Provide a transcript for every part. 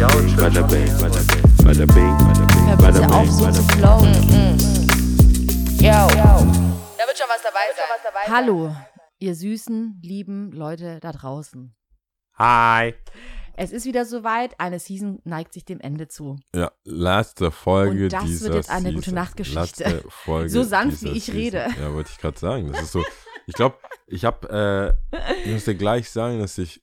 Bada bing, bada bing, bada bing, bada bing, bada bitte auf, bing, so zu bing. flowen. Yo. Da wird schon was dabei sein. Hallo, ihr süßen, lieben Leute da draußen. Hi. Es ist wieder soweit, eine Season neigt sich dem Ende zu. Ja, letzte Folge Und das wird dieser jetzt eine Season. gute Nachtgeschichte. Letzte Folge So sanft, wie ich Season. rede. Ja, wollte ich gerade sagen. Das ist so. Ich glaube, ich habe, äh, ich muss dir gleich sagen, dass ich,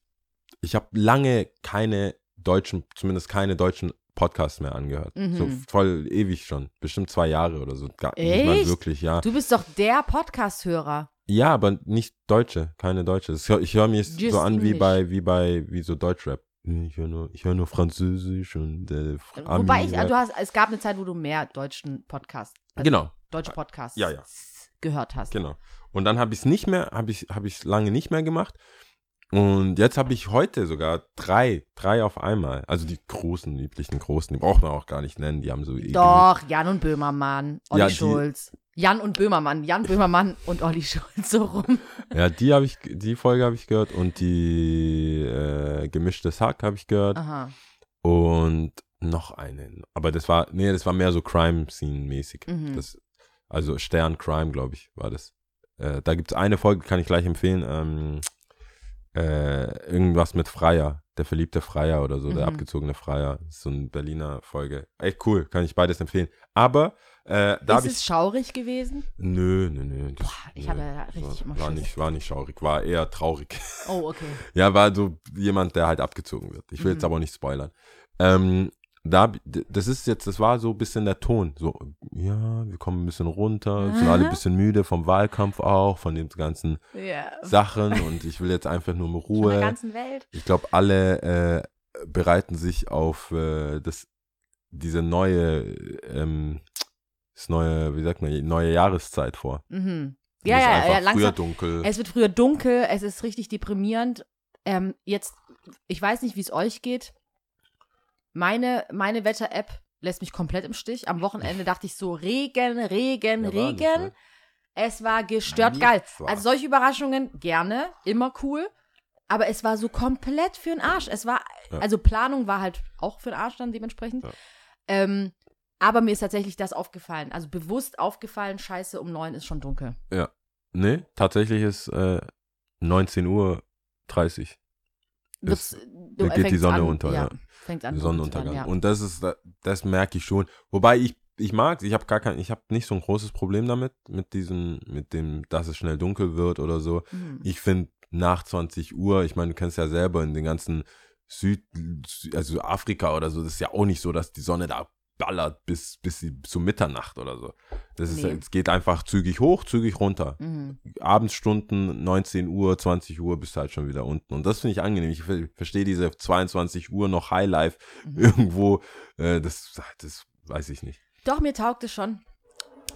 ich habe lange keine deutschen, zumindest keine deutschen Podcasts mehr angehört. Mhm. So voll ewig schon, bestimmt zwei Jahre oder so. Gar, nicht mal Echt? wirklich, ja. Du bist doch der Podcast-Hörer. Ja, aber nicht Deutsche, keine Deutsche. Hör, ich höre mir Just so an wie bei, wie bei, wie so Deutschrap. Ich höre nur, ich höre nur Französisch und äh, Ami- Wobei ich, du hast, es gab eine Zeit, wo du mehr deutschen Podcast, also Genau, deutsche Podcasts Ja, ja. gehört hast. Genau. Und dann habe ich es nicht mehr, habe ich habe ich lange nicht mehr gemacht. Und jetzt habe ich heute sogar drei, drei auf einmal. Also die großen, üblichen großen, die braucht man auch gar nicht nennen. Die haben so Doch, Jan und Böhmermann, Olli Ja, Schulz. Jan und Böhmermann, Jan Böhmermann und Olli Schulz so rum. Ja, die habe ich, die Folge habe ich gehört und die äh, gemischtes Hack habe ich gehört Aha. und noch eine. Aber das war, nee, das war mehr so Crime-Scene-mäßig. Mhm. Das, also Stern Crime, glaube ich, war das. Äh, da gibt es eine Folge, kann ich gleich empfehlen. Ähm, äh, irgendwas mit Freier, der verliebte Freier oder so, der Mhm. abgezogene Freier. Das ist so eine Berliner Folge. Echt cool, kann ich beides empfehlen. Aber äh, da ist es ich. schaurig gewesen? Nö, nö, nö. Das, Boah, ich nö, habe ja richtig war Schiss. nicht, war nicht schaurig, war eher traurig. Oh, okay. Ja, war so jemand, der halt abgezogen wird. Ich will jetzt Mhm. aber auch nicht spoilern. Ähm, da, das ist jetzt, das war so ein bisschen der Ton. So, ja, wir kommen ein bisschen runter, sind alle ein bisschen müde vom Wahlkampf auch, von den ganzen Ja. Sachen und ich will jetzt einfach nur mal Von der Ruhe. ganzen Welt. Ich glaube, alle äh, bereiten sich auf äh, das, diese neue, ähm, das neue, wie sagt man, neue Jahreszeit vor. Mhm. Ja, ja, ja, früher langsam. dunkel. Es wird früher dunkel, es ist richtig deprimierend. Ähm, jetzt, ich weiß nicht, wie es euch geht. Meine, meine Wetter-App lässt mich komplett im Stich. Am Wochenende dachte ich so, Regen, Regen, Ja, nicht, Regen. ne? Es war gestört Nichts geil. war. Also solche Überraschungen gerne, immer cool. Aber es war so komplett für den Arsch. Es war, Ja. also Planung war halt auch für den Arsch dann dementsprechend. Ja. Ähm, aber mir ist tatsächlich das aufgefallen. Also bewusst aufgefallen, scheiße, um neun ist schon dunkel. Nee, tatsächlich ist äh, 19 Uhr 30. Ist- da geht die Sonne an, unter, ja. Fängt an. Sonnenuntergang. Ja. Und das ist, das merke ich schon. Wobei ich, ich mag ich habe gar kein, ich habe nicht so ein großes Problem damit, mit diesem, mit dem, dass es schnell dunkel wird oder so. Mhm. Ich finde nach 20 Uhr, ich meine, du kennst ja selber in den ganzen Süd, also Afrika oder so, das ist ja auch nicht so, dass die Sonne da ballert bis, bis sie zu Mitternacht oder so. Das ist, Nee. es geht einfach zügig hoch, zügig runter. Mhm. Abendsstunden, 19 Uhr, 20 Uhr bist du halt schon wieder unten. Und das finde ich angenehm. Ich ver- verstehe diese 22 Uhr noch Highlife Mhm. irgendwo. Äh, das, das weiß ich nicht. Doch, mir taugt es schon.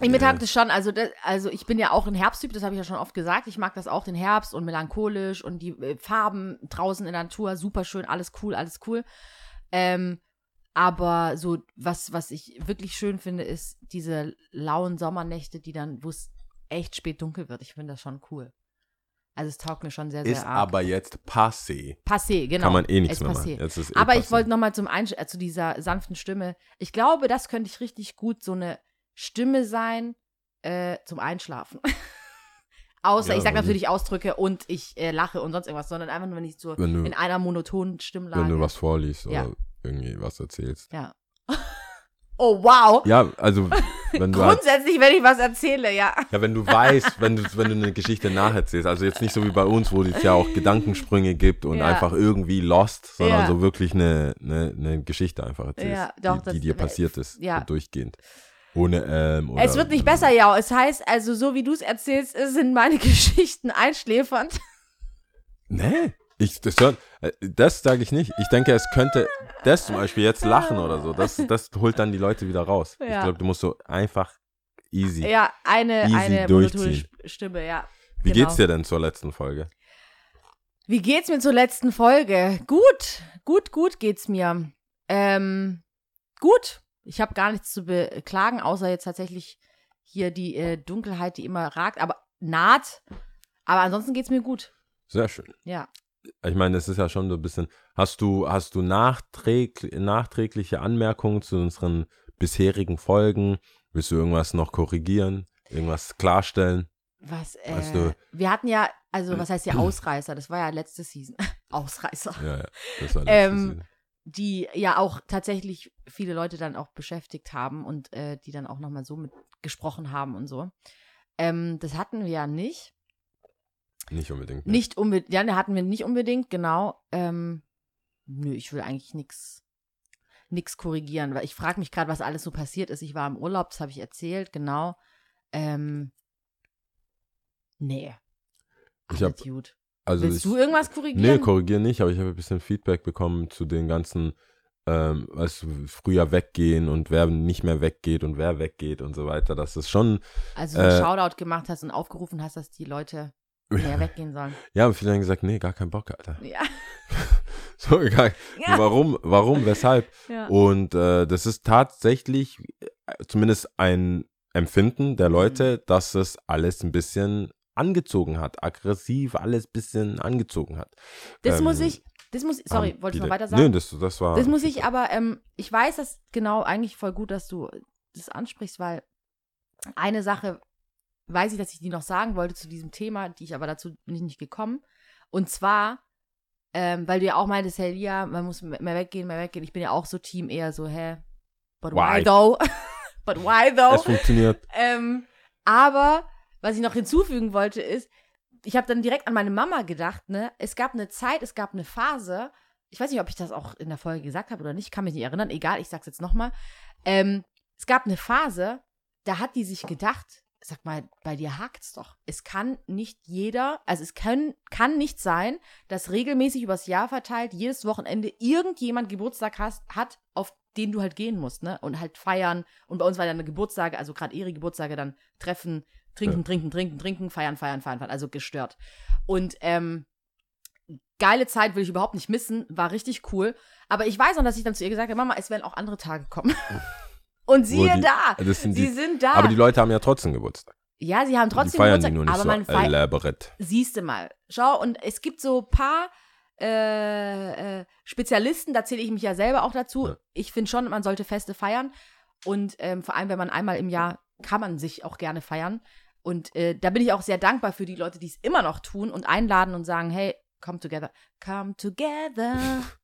Mir Ja. taugt es schon. Also, das, also ich bin ja auch ein Herbsttyp, das habe ich ja schon oft gesagt. Ich mag das auch, den Herbst und melancholisch und die äh, Farben draußen in der Natur, super schön, alles cool, alles cool. Ähm, aber so, was, was ich wirklich schön finde, ist diese lauen Sommernächte, die dann, wo es echt spät dunkel wird. Ich finde das schon cool. Also es taugt mir schon sehr, sehr Ist arg. aber jetzt passé. passé, genau. Kann man eh nichts Es mehr passé. machen. Ist eh Aber ich passé. wollte nochmal zum Einsch äh, zu dieser sanften Stimme. Ich glaube, das könnte ich richtig gut so eine Stimme sein äh, zum Einschlafen. Außer Ja, ich sage natürlich Ausdrücke und ich äh, lache und sonst irgendwas, sondern einfach nur, wenn ich so du, in einer monotonen Stimmlage. wenn du was vorliest Ja. oder irgendwie was erzählst. Ja. oh, wow. Ja, also wenn du halt, Grundsätzlich, wenn ich was erzähle, ja. ja, wenn du weißt, wenn du, wenn du eine Geschichte nacherzählst, also jetzt nicht so wie bei uns, wo es ja auch Gedankensprünge gibt und Ja. einfach irgendwie lost, sondern Ja. so wirklich eine, eine, eine Geschichte einfach erzählst, Ja, doch, die, die dir passiert ist, ja. so durchgehend. Ohne ähm oder, Es wird nicht besser, ja. Es heißt, also so wie du es erzählst, sind meine Geschichten einschläfernd. Nee, ich, das, hört- äh, das sage ich nicht. Ich denke, es könnte das zum Beispiel jetzt lachen oder so. Das, das holt dann die Leute wieder raus. Ich Ja. glaube, du musst so einfach easy. Ja, eine, Easy eine durchziehen. Stimme, ja. Wie genau. geht's dir denn zur letzten Folge? Wie geht's mir zur letzten Folge? Gut, gut, gut geht's mir. Ähm, gut. Ich habe gar nichts zu beklagen, außer jetzt tatsächlich hier die äh, Dunkelheit, die immer ragt, aber naht. Aber ansonsten geht's mir gut. Sehr schön. Ja. Ich meine, es ist ja schon so ein bisschen, hast du, hast du nachträg, nachträgliche Anmerkungen zu unseren bisherigen Folgen? Willst du irgendwas noch korrigieren? Irgendwas klarstellen? Was, äh, Weißt du- wir hatten ja, also was heißt ja Ausreißer? Das war ja letzte Season. Ausreißer. Ja, ja, das war Ähm, letzte Die ja auch tatsächlich viele Leute dann auch beschäftigt haben und äh, die dann auch nochmal so mit gesprochen haben und so. Ähm, das hatten wir ja nicht. Nicht unbedingt. Nicht unbedingt, ja, ne, hatten wir nicht unbedingt, genau. Ähm, nö, ich will eigentlich nichts nix korrigieren, weil ich frage mich gerade, was alles so passiert ist. Ich war im Urlaub, das habe ich erzählt, genau. Ähm, nee. Ich hab- gut. Also Willst ich, du irgendwas korrigieren? Nee, korrigieren nicht, aber ich habe ein bisschen Feedback bekommen zu den ganzen, ähm, weißt du, früher weggehen und wer nicht mehr weggeht und wer weggeht und so weiter. Das ist schon, also du äh, Shoutout gemacht hast und aufgerufen hast, dass die Leute mehr weggehen sollen. ja, und viele haben gesagt, nee, gar kein Bock, Alter. Ja. So, gar, Ja. Warum, warum, weshalb? ja. Und äh, das ist tatsächlich äh, zumindest ein Empfinden der Leute, Mhm. dass es alles ein bisschen angezogen hat, aggressiv alles ein bisschen angezogen hat. Das ähm, muss ich, das muss, sorry, Haben wolltest du noch weiter sagen? Nee, das, das war. Das muss ich aber, ähm, ich weiß das genau eigentlich voll gut, dass du das ansprichst, weil eine Sache weiß ich, dass ich die noch sagen wollte zu diesem Thema, die ich aber dazu bin ich nicht gekommen. Und zwar, ähm, weil du ja auch meintest, hey, ja, man muss mehr weggehen, mehr weggehen. Ich bin ja auch so Team eher so, hä, but why, Why? though? but why though? Es funktioniert. Ähm, aber was ich noch hinzufügen wollte ist, ich habe dann direkt an meine Mama gedacht, ne? Es gab eine Zeit, es gab eine Phase, ich weiß nicht, ob ich das auch in der Folge gesagt habe oder nicht, kann mich nicht erinnern, egal, ich sag's jetzt nochmal. Ähm, es gab eine Phase, da hat die sich gedacht, sag mal, bei dir hakt's doch. Es kann nicht jeder, also es kann, kann nicht sein, dass regelmäßig übers Jahr verteilt jedes Wochenende irgendjemand Geburtstag hast, hat, auf den du halt gehen musst, ne? Und halt feiern. Und bei uns war dann eine Geburtstage, also gerade ihre Geburtstage dann treffen, trinken, Ja. trinken, trinken, trinken, feiern, feiern, feiern, feiern. Also gestört. Und ähm, geile Zeit will ich überhaupt nicht missen, war richtig cool. Aber ich weiß noch, dass ich dann zu ihr gesagt habe, Mama, es werden auch andere Tage kommen. Und siehe die- da, Das sind sie die, sind da. aber die Leute haben ja trotzdem Geburtstag. ja, sie haben die trotzdem feiern Geburtstag, die nur nicht aber so man feiert, elaborate. siehst du mal. Schau, und es gibt so paar äh, äh, Spezialisten, da zähle ich mich ja selber auch dazu. Ja. Ich finde schon, man sollte Feste feiern. Und ähm, vor allem, wenn man einmal im Jahr, kann man sich auch gerne feiern. Und äh, da bin ich auch sehr dankbar für die Leute, die es immer noch tun und einladen und sagen, hey, come together. Come together.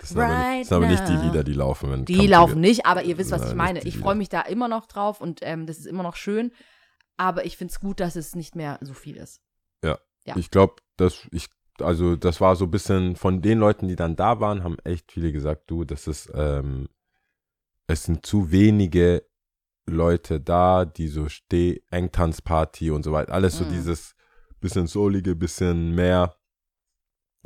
Das sind, aber, Right nicht- das sind aber nicht die. Lieder, die laufen. Wenn Die Come laufen nicht, aber ihr wisst, was Nein, ich meine. Ich freue mich da immer noch drauf und ähm, das ist immer noch schön. Aber ich finde es gut, dass es nicht mehr so viel ist. Ja. Ich glaube, dass ich, also das war so ein bisschen von den Leuten, die dann da waren, haben echt viele gesagt, du, das ist, ähm, es sind zu wenige Leute da, die so steh, Engtanzparty und so weiter, alles so Mhm. dieses bisschen soulige, bisschen mehr,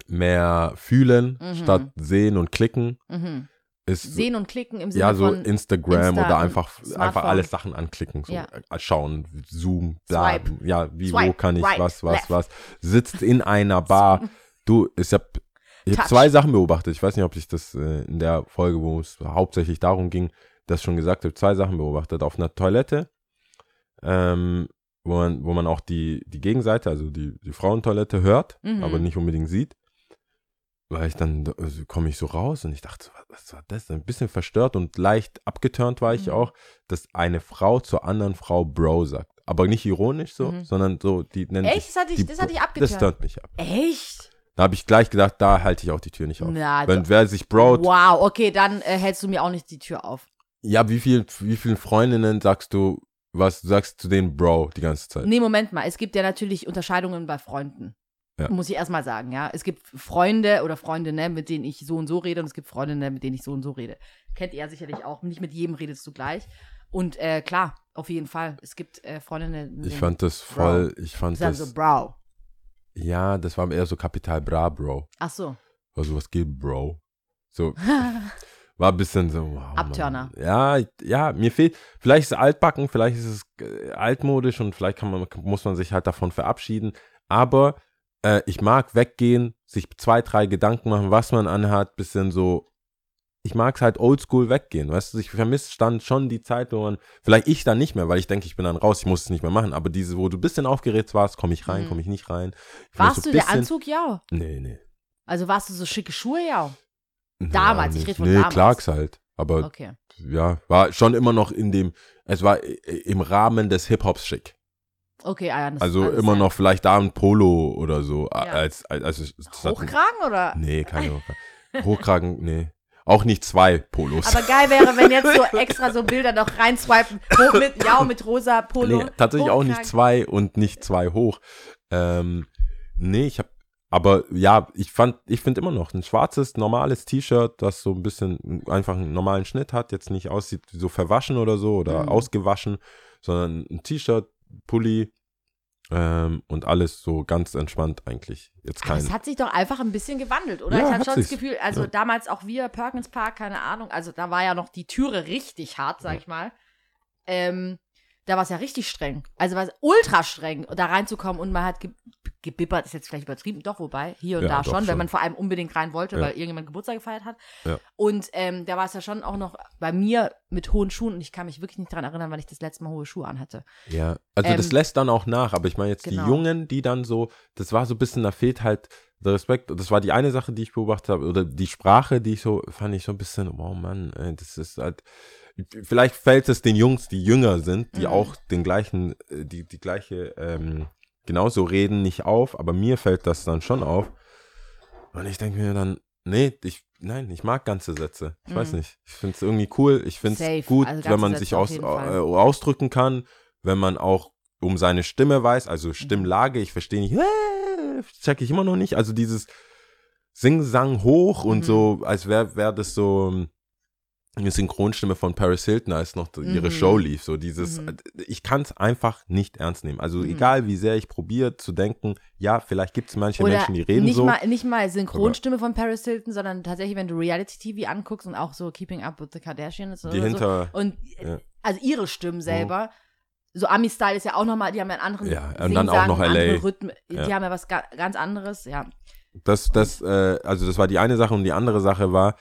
mehr fühlen Mhm. statt sehen und klicken. Mhm. Ist Sehen und klicken im Sinne ja, so von Instagram Insta oder einfach, Smartphone. einfach alles Sachen anklicken, so Ja. äh, schauen, Zoom, bla, Swipe. ja, wie, wo Swipe, kann ich, right, was, was, left. was, sitzt in einer Bar. Du, ich habe ich hab zwei Sachen beobachtet. Ich weiß nicht, ob ich das äh, in der Folge, wo es hauptsächlich darum ging, das schon gesagt habe, zwei Sachen beobachtet. Auf einer Toilette, ähm, wo man, wo man auch die, die Gegenseite, also die, die Frauentoilette hört, Mhm. aber nicht unbedingt sieht. Weil ich dann, also komme ich so raus und ich dachte, was, war das? Ein bisschen verstört und leicht abgeturnt war ich Mhm. auch, dass eine Frau zur anderen Frau Bro sagt. Aber nicht ironisch so, Mhm. sondern so, die nennt Echt? sich Das hatte ich- die das hatte ich abgeturnt. Das turnt mich ab. Echt? Da habe ich gleich gedacht, da halte ich auch die Tür nicht auf. Na, Wenn wer sich brot, Wow, okay, dann äh, hältst du mir auch nicht die Tür auf. ja, wie viel, wie vielen Freundinnen sagst du, was du sagst zu denen Bro die ganze Zeit? Nee, Moment mal. Es gibt ja natürlich Unterscheidungen bei Freunden. Ja. Muss ich erstmal sagen, ja. Es gibt Freunde oder Freundinnen, mit denen ich so und so rede, und es gibt Freundinnen, mit denen ich so und so rede. Kennt ihr sicherlich auch. Nicht mit jedem redest du gleich. Und äh, klar, auf jeden Fall. Es gibt äh, Freundinnen. Ich fand das voll, ich fand sagen das, so, Bro. ja, das war eher so Kapital Bra, Bro. Ach so. Also was geht, Bro? So, war ein bisschen so, wow. Abturner. Ja, ja, mir fehlt, vielleicht ist es altbacken, vielleicht ist es äh, altmodisch und vielleicht kann man, muss man sich halt davon verabschieden. Aber äh, ich mag weggehen, sich zwei, drei Gedanken machen, was man anhat, bisschen so ich mag es halt oldschool weggehen, weißt du, ich vermisse dann schon die Zeit, wo man, vielleicht ich dann nicht mehr, weil ich denke, ich bin dann raus, ich muss es nicht mehr machen, aber diese, wo du ein bisschen aufgeregt warst, komme ich rein, Mhm. komme ich nicht rein. Ich Warst so du ein der bisschen- Anzug, ja? Nee, nee. Also warst du so schicke Schuhe, ja? Damals, Ja, ich rede von nee, damals. Clarks halt, aber Okay. ja, war schon immer noch in dem, es war äh, im Rahmen des Hip-Hops schick. Okay, ah ja, Also immer noch vielleicht da ein Polo oder so. Ja. Als, als, hat- Hochkragen oder? Nee, keine Hochkragen. Hochkragen, nee. Auch nicht zwei Polos. Aber geil wäre, wenn jetzt so extra so Bilder noch reinswipen. Hoch mit, ja, mit rosa Polo. nee, tatsächlich auch nicht Hochkragen. zwei und nicht zwei hoch. Ähm, nee, ich habe aber ja, ich fand, ich finde immer noch ein schwarzes, normales T-Shirt, das so ein bisschen einfach einen normalen Schnitt hat, jetzt nicht aussieht wie so verwaschen oder so oder Mhm. ausgewaschen, sondern ein T-Shirt, Pulli ähm, und alles so ganz entspannt eigentlich. Jetzt kein. es hat sich doch einfach ein bisschen gewandelt, oder? Ja, ich hatte hat schon das sich's. Gefühl, also Ja. damals auch wir, Perkins Park, keine Ahnung, also da war ja noch die Türe richtig hart, sag ich mal. Ähm, da war es ja richtig streng. Also war es ultra streng, da reinzukommen und man hat gebibbert, ist jetzt vielleicht übertrieben, doch, wobei, hier und Ja, da doch schon, wenn schon. man vor allem unbedingt rein wollte, Ja. weil irgendjemand Geburtstag gefeiert hat. Ja. Und ähm, da war es ja schon auch noch bei mir mit hohen Schuhen und ich kann mich wirklich nicht daran erinnern, wann ich das letzte Mal hohe Schuhe anhatte. Ja, also Ähm, das lässt dann auch nach, aber ich meine jetzt genau. die Jungen, die dann so, das war so ein bisschen, da fehlt halt der Respekt. Das war die eine Sache, die ich beobachtet habe, oder die Sprache, die ich so, fand ich so ein bisschen, oh Mann, ey, das ist halt, vielleicht fällt es den Jungs, die jünger sind, die Mhm. auch den gleichen, äh, die, die gleiche, ähm, genauso reden, nicht auf, aber mir fällt das dann schon auf. Und ich denke mir dann, nee, ich, nein, ich mag ganze Sätze. Ich weiß Mhm. nicht. Ich finde es irgendwie cool. Ich finde es gut, Also wenn man Sätze sich aus, äh, ausdrücken kann, wenn man auch um seine Stimme weiß, also Stimmlage, ich verstehe nicht, äh, check ich immer noch nicht. Also dieses Sing-Sang hoch und Mhm. so, als wäre wär das so eine Synchronstimme von Paris Hilton, als noch ihre Mhm. Show lief. So dieses, Mhm. ich kann es einfach nicht ernst nehmen. Also Mhm. egal, wie sehr ich probiere zu denken, ja, vielleicht gibt es manche Oder Menschen, die reden nicht so. Mal, nicht mal Synchronstimme von Paris Hilton, sondern tatsächlich, wenn du Reality-TV anguckst und auch so Keeping Up with the Kardashians die oder so. hinter, Und Ja. also ihre Stimmen selber. So Ami-Style ist ja auch nochmal, die haben ja einen anderen Ja, und dann auch noch LA. Rhythmen, die Ja. haben ja was ga ganz anderes, ja. Das, das, äh, also das war die eine Sache und die andere Sache war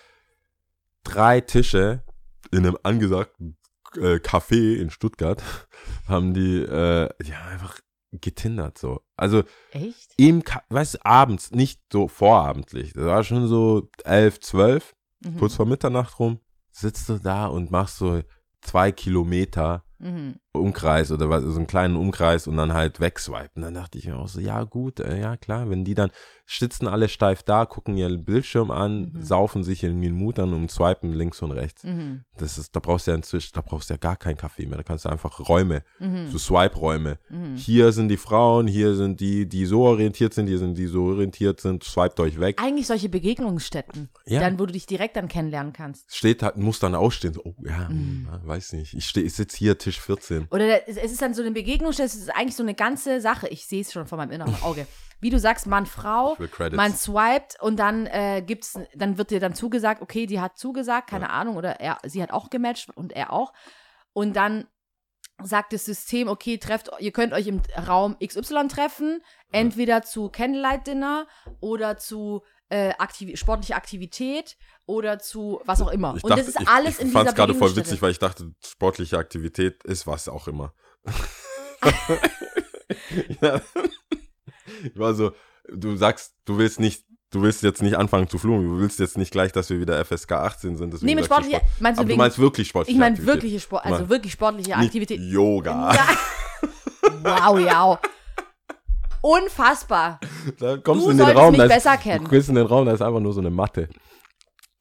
drei Tische in einem angesagten äh, Café in Stuttgart haben die, äh, ja, einfach getindert so. Also Echt? im, Ka weißt du, abends, nicht so vorabendlich. Das war schon so elf, zwölf, Mhm. kurz vor Mitternacht rum, sitzt du da und machst so zwei Kilometer Mhm. Umkreis oder was, so einen kleinen Umkreis und dann halt wegswipen. Dann dachte ich mir auch so, ja gut, äh, ja klar, wenn die dann sitzen alle steif da, gucken ihren Bildschirm an, Mhm. saufen sich in den Mut an und swipen links und rechts. Mhm. Das ist, da brauchst du ja inzwischen, da brauchst du ja gar keinen Kaffee mehr, da kannst du einfach Räume, Mhm. so Swipe-Räume. Mhm. Hier sind die Frauen, hier sind die, die so orientiert sind, hier sind die so orientiert sind, swiped euch weg. Eigentlich solche Begegnungsstätten, Ja. dann, wo du dich direkt dann kennenlernen kannst. Steht halt, muss dann ausstehen, so, oh ja, Mhm. hm, weiß nicht, ich, steh- ich sitze hier, Tisch 14. Oder der- es ist dann so eine Begegnungsstätte, es ist eigentlich so eine ganze Sache. Ich sehe es schon vor meinem inneren Auge. Wie du sagst, Mann, Frau, man swiped und dann äh, gibt's, dann wird dir dann zugesagt, okay, die hat zugesagt, keine Ahnung, oder er, sie hat auch gematcht und er auch. Und dann sagt das System, okay, trefft, ihr könnt euch im Raum XY treffen, entweder zu Candlelight-Dinner oder zu äh, Aktiv sportliche Aktivität oder zu was auch immer. Ich und dachte, das ist ich, alles ich in fand's dieser gerade voll witzig, weil ich dachte, sportliche Aktivität ist was auch immer. ja. Ich war so, du sagst, du willst nicht, du willst jetzt nicht anfangen zu fluchen, du willst jetzt nicht gleich, dass wir wieder FSK 18 sind. Nee, mit sportlicher, Sport. meinst du Aber du wegen, meinst wirklich sportliche ich meine wirkliche Sport, also wirklich sportliche Aktivität. Yoga. Ja. Wow, ja. Unfassbar. Da kommst Du du in den solltest Raum, mich da ist, besser du kennen. kommst in den Raum, da ist einfach nur so eine Matte.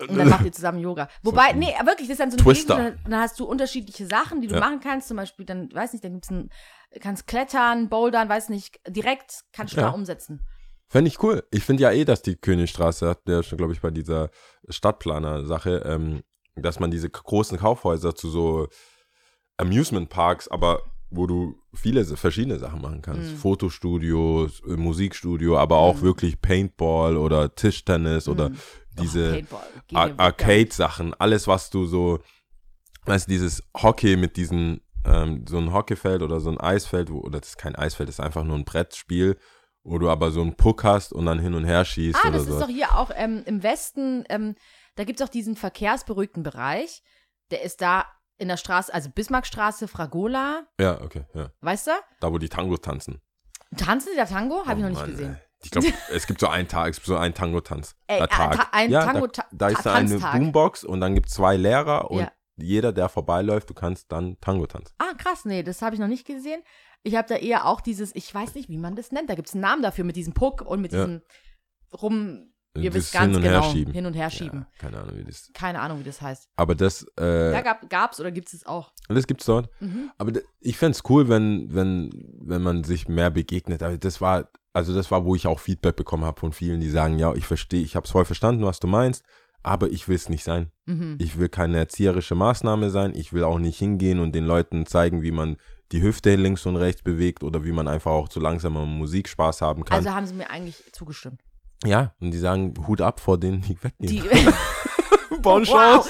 Und dann macht ihr zusammen Yoga. Wobei, nee, wirklich, das ist dann so eine Twister. Begegnung, dann hast du unterschiedliche Sachen, die du Ja. machen kannst. Zum Beispiel, dann, weiß nicht, dann gibt's ein, kannst klettern, bouldern, weiß nicht, direkt kannst du Ja. da umsetzen. Fände ich cool. Ich finde ja eh, dass die Königstraße, hat der schon, glaube ich, bei dieser Stadtplaner-Sache, ähm, dass man diese großen Kaufhäuser zu so Amusement Parks, aber wo du viele verschiedene Sachen machen kannst. Mhm. Fotostudios, äh, Musikstudio, aber auch Mhm. wirklich Paintball oder Tischtennis oder Mhm. diese Paintball. Geht Ar. Arcade-Sachen, alles, was du so, weißt du, dieses Hockey mit diesen, ähm, so ein Hockeyfeld oder so ein Eisfeld, wo, oder das ist kein Eisfeld, das ist einfach nur ein Brettspiel, wo du aber so einen Puck hast und dann hin und her schießt Ah, oder das so. ist doch hier auch ähm, im Westen, ähm, da gibt es auch diesen verkehrsberuhigten Bereich. Der ist da in der Straße, also Bismarckstraße, Fragola, Ja, okay, ja. weißt du? Da, wo die Tangos tanzen. Tanzen die da Tango? Habe ich Oh noch nicht Mann, gesehen. ey. Ich glaube, es gibt so einen Tag, es gibt so einen Tango-Tanz. Äh, Tag. Ta- ein ja, Tango- da, da ist da eine. Boombox und dann gibt es zwei Lehrer und Ja. jeder, der vorbeiläuft, du kannst dann Tango tanzen. Ah, krass, nee, das habe ich noch nicht gesehen. Ich habe da eher auch dieses, ich weiß nicht, wie man das nennt. Da gibt es einen Namen dafür mit diesem Puck und mit Ja. diesem rum, ihr wisst ganz hin und genau, her schieben. hin und her schieben. Ja, keine Ahnung, wie das. Keine Ahnung, wie das heißt. Aber das, äh, Da gab, gab's oder gibt es auch. das gibt's dort. Mhm. Aber ich fände es cool, wenn, wenn, wenn man sich mehr begegnet. Aber das war, also das war, wo ich auch Feedback bekommen habe von vielen, die sagen, ja, ich verstehe, ich habe es voll verstanden, was du meinst, aber ich will es nicht sein. Mhm. Ich will keine erzieherische Maßnahme sein. Ich will auch nicht hingehen und den Leuten zeigen, wie man die Hüfte links und rechts bewegt oder wie man einfach auch zu langsamer Musik Spaß haben kann. Also haben sie mir eigentlich zugestimmt. Ja, und die sagen, Hut ab vor denen, die weggehen. Die, wow.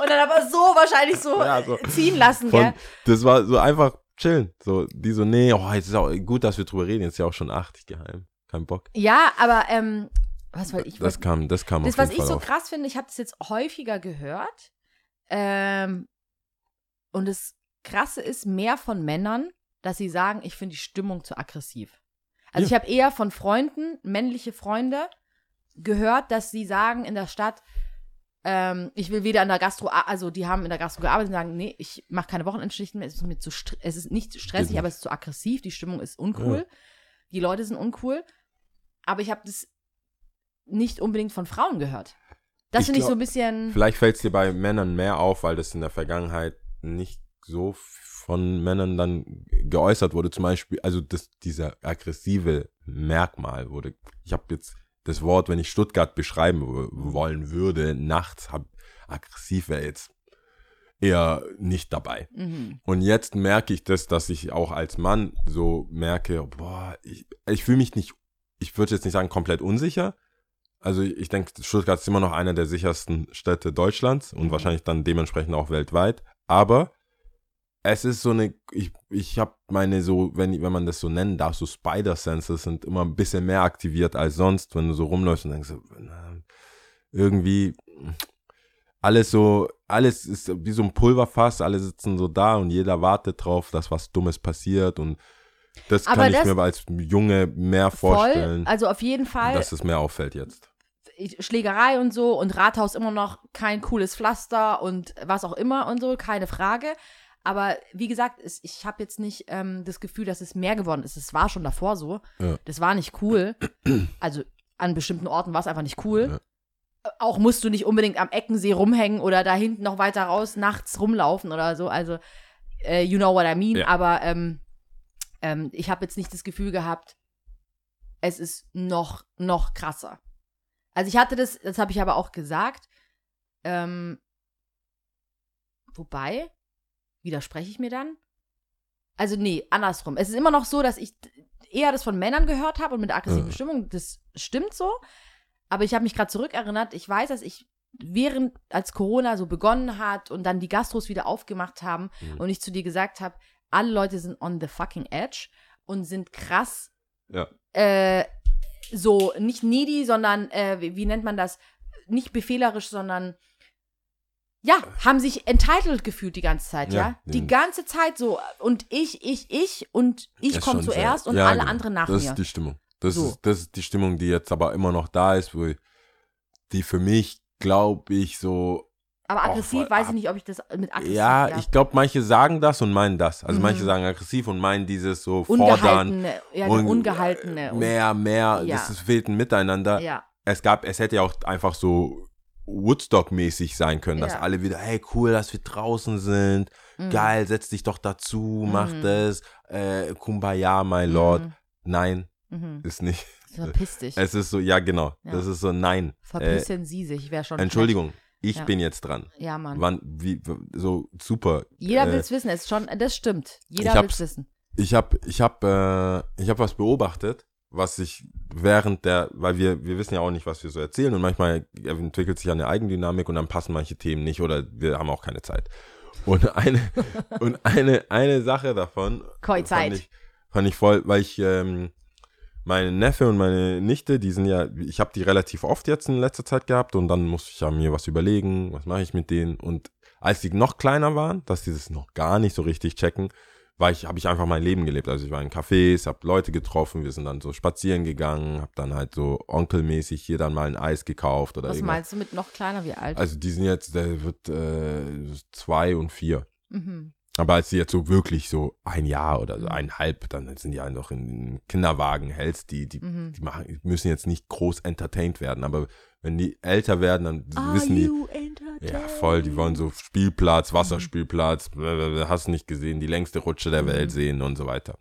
Und dann aber so wahrscheinlich so, Ja, so. ziehen lassen, Von, gell? das war so einfach chillen. So, die so, nee, oh, jetzt ist auch gut, dass wir drüber reden. Jetzt ist ja auch schon 80 geheim. Kein Bock. Ja, aber ähm, was wollte ich? Das kam, das kam das, was ich Fall so auf. krass finde, ich habe das jetzt häufiger gehört. Ähm, und das Krasse ist mehr von Männern, dass sie sagen, ich finde die Stimmung zu aggressiv. Also Ja. ich habe eher von Freunden, männliche Freunde, gehört, dass sie sagen in der Stadt, ähm, ich will weder in der Gastro, also die haben in der Gastro gearbeitet und sagen, nee, ich mache keine Wochenendschichten mehr, es ist mir zu, es ist nicht stressig, aber es ist zu aggressiv, die Stimmung ist uncool, die Leute sind uncool. Aber ich habe das nicht unbedingt von Frauen gehört. Das finde ich so ein bisschen. Vielleicht fällt es dir bei Männern mehr auf, weil das in der Vergangenheit nicht so von Männern dann geäußert wurde. Zum Beispiel, also das, dieser aggressive Merkmal wurde. Ich habe jetzt das Wort, wenn ich Stuttgart beschreiben w- wollen würde, nachts, hab, aggressiv wäre jetzt eher nicht dabei. Mhm. Und jetzt merke ich das, dass ich auch als Mann so merke, boah, ich, ich fühle mich nicht, ich würde jetzt nicht sagen komplett unsicher. Also ich denke, Stuttgart ist immer noch einer der sichersten Städte Deutschlands und Mhm. wahrscheinlich dann dementsprechend auch weltweit. Aber es ist so eine, ich, ich habe meine so, wenn, wenn man das so nennen darf, so Spider-Senses sind immer ein bisschen mehr aktiviert als sonst, wenn du so rumläufst und denkst, irgendwie alles so, alles ist wie so ein Pulverfass, alle sitzen so da und jeder wartet drauf, dass was Dummes passiert und das Aber kann ich das- mir als Junge mehr Voll. vorstellen, Also auf jeden Fall dass es mehr auffällt jetzt. Schlägerei und so und Rathaus immer noch kein cooles Pflaster und was auch immer und so, keine Frage. Aber wie gesagt, es, ich habe jetzt nicht ähm, das Gefühl, dass es mehr geworden ist. Es war schon davor so. Ja. Das war nicht cool. Also an bestimmten Orten war es einfach nicht cool. Ja. Auch musst du nicht unbedingt am Eckensee rumhängen oder da hinten noch weiter raus nachts rumlaufen oder so. Also, äh, you know what I mean. Ja. Aber ähm, ähm, ich habe jetzt nicht das Gefühl gehabt, es ist noch, noch krasser. Also ich hatte das, das habe ich aber auch gesagt. Ähm, wobei, widerspreche ich mir dann? Also nee, andersrum. Es ist immer noch so, dass ich eher das von Männern gehört habe und mit aggressiven Ja. Stimmung. Das stimmt so. Aber ich habe mich gerade zurückerinnert. Ich weiß, dass ich während, als Corona so begonnen hat und dann die Gastros wieder aufgemacht haben Mhm. und ich zu dir gesagt habe, alle Leute sind on the fucking edge und sind krass Ja. äh, so nicht needy, sondern äh, wie, wie nennt man das? Nicht befehlerisch, sondern ja, haben sich entitled gefühlt die ganze Zeit, ja? Ja, Die ganze Zeit so und ich, ich, ich und ich komme zuerst sehr- und ja, alle genau. anderen nach Das mir. ist die Stimmung. Das, So. ist, das ist die Stimmung, die jetzt aber immer noch da ist, wo die für mich, glaube ich, so Aber auch aggressiv voll weiß ich nicht, ob ich das mit aggressiv Ja, ich glaube, manche sagen das und meinen das. Also Mhm. manche sagen aggressiv und meinen dieses so fordern. ungehaltene, ja, und ungehaltene und, Mehr, mehr, Ja. das ist, fehlt ein Miteinander. ja. Es gab, es hätte ja auch einfach so Woodstock-mäßig sein können, dass Ja. alle wieder, hey, cool, dass wir draußen sind, Mhm. geil, setz dich doch dazu, mach Mhm. das, äh, Kumbaya, my lord. Mhm. Nein, Mhm. ist nicht. Verpiss dich. Es ist so, ja, genau. Ja. Das ist so, nein. Äh, Verpissen Sie sich, wäre schon. Entschuldigung, ich Ja. bin jetzt dran. schlecht. Ja, Mann. Wann, wie, so super. Jeder äh, will es wissen, es ist schon, das stimmt. Jeder will es wissen. Ich habe ich hab, äh, ich hab was beobachtet, was ich während der, weil wir, wir wissen ja auch nicht, was wir so erzählen und manchmal entwickelt sich eine Eigendynamik und dann passen manche Themen nicht oder wir haben auch keine Zeit. Und eine, und eine, eine Sache davon Zeit. fand ich, fand ich voll, weil ich ähm, meine Neffe und meine Nichte, die sind ja, ich habe die relativ oft jetzt in letzter Zeit gehabt und dann musste ich ja mir was überlegen, was mache ich mit denen. Und als die noch kleiner waren, dass die das noch gar nicht so richtig checken, war ich, habe ich einfach mein Leben gelebt. Also ich war in Cafés, habe Leute getroffen, wir sind dann so spazieren gegangen, habe dann halt so onkelmäßig hier dann mal ein Eis gekauft oder Was irgendwas. meinst du mit noch kleiner wie alt? Also die sind jetzt, der wird äh, zwei und vier. mhm. Aber als die jetzt so wirklich so ein Jahr oder so Mhm. eineinhalb, dann sind die noch in Kinderwagen hältst, die, die, Mhm. die machen, müssen jetzt nicht groß entertained werden. Aber wenn die älter werden, dann wissen die, ja voll, die wollen so Spielplatz, Wasserspielplatz, blablabla, hast nicht gesehen, die längste Rutsche der Welt Mhm. sehen und so weiter.